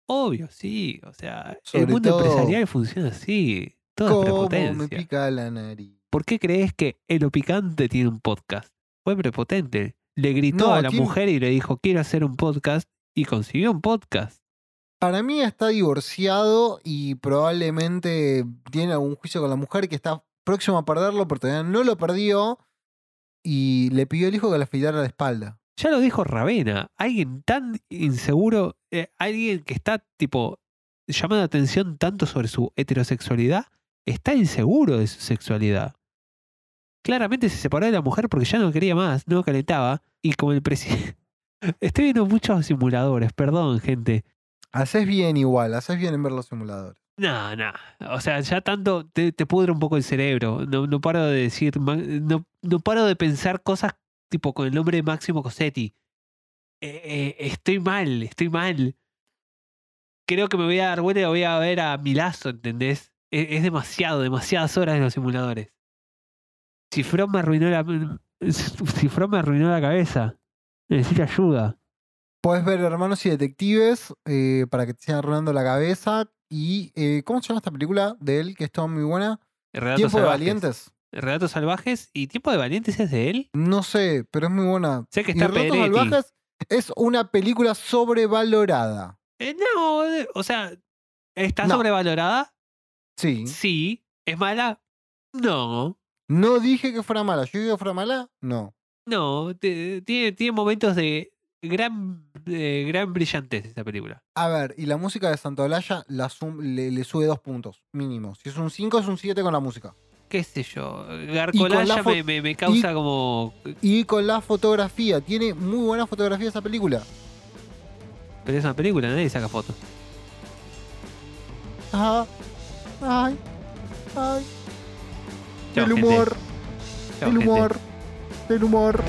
Obvio, sí. O sea, Sobre el mundo empresarial funciona así. Todo es ¿Cómo me prepotencia. pica la nariz? ¿Por qué crees que Elo Picante tiene un podcast? Fue prepotente. Le gritó No, a la mujer y le dijo, quiero hacer un podcast. Y consiguió un podcast. Para mí está divorciado y probablemente tiene algún juicio con la mujer que está próximo a perderlo, pero todavía no lo perdió. Y le pidió al hijo que le afeitara la espalda. Ya lo dijo Ravena. Alguien tan inseguro, eh, alguien que está tipo llamando atención tanto sobre su heterosexualidad, está inseguro de su sexualidad. Claramente se separó de la mujer porque ya no quería más, no calentaba. Y como el presidente... Estoy viendo muchos simuladores, perdón, gente. Haces bien igual, haces bien en ver los simuladores. No, no. O sea, ya tanto te, te pudre un poco el cerebro. No, no paro de decir, no, no paro de pensar cosas tipo con el nombre de Máximo Cosetti. Eh, eh, estoy mal, estoy mal. Creo que me voy a dar vuelta y voy a ver a Milazo, ¿entendés? Es, es demasiado, demasiadas horas en los simuladores. Me arruinó la. Si From me arruinó la cabeza. Necesito ayuda. Puedes ver Hermanos y Detectives eh, para que te sigan arruinando la cabeza. Y, eh, ¿cómo se llama esta película de él que es toda muy buena? Relatos Tiempo de. Valientes. Relatos salvajes. ¿Y Tiempo de Valientes es de él? No sé, pero es muy buena. Sé que Y está Relatos Peretti. Salvajes es una película sobrevalorada. Eh, no, o sea, ¿está No. sobrevalorada? Sí. Sí. ¿Es mala? No. No dije que fuera mala. ¿Yo dije que fuera mala? No. No. te- Tiene, tiene momentos de gran, de gran brillantez esa película. A ver, y la música de Santolaya la sum- le, le sube dos puntos, mínimo. Si es un 5, es un 7 con la música. ¿Qué sé yo? la Garcolaya me, me- me causa como. Y con la fotografía, tiene muy buena fotografía esa película. Pero es una película, nadie saca fotos. Ajá. Ay. Ay. El humor. El gente. del humor.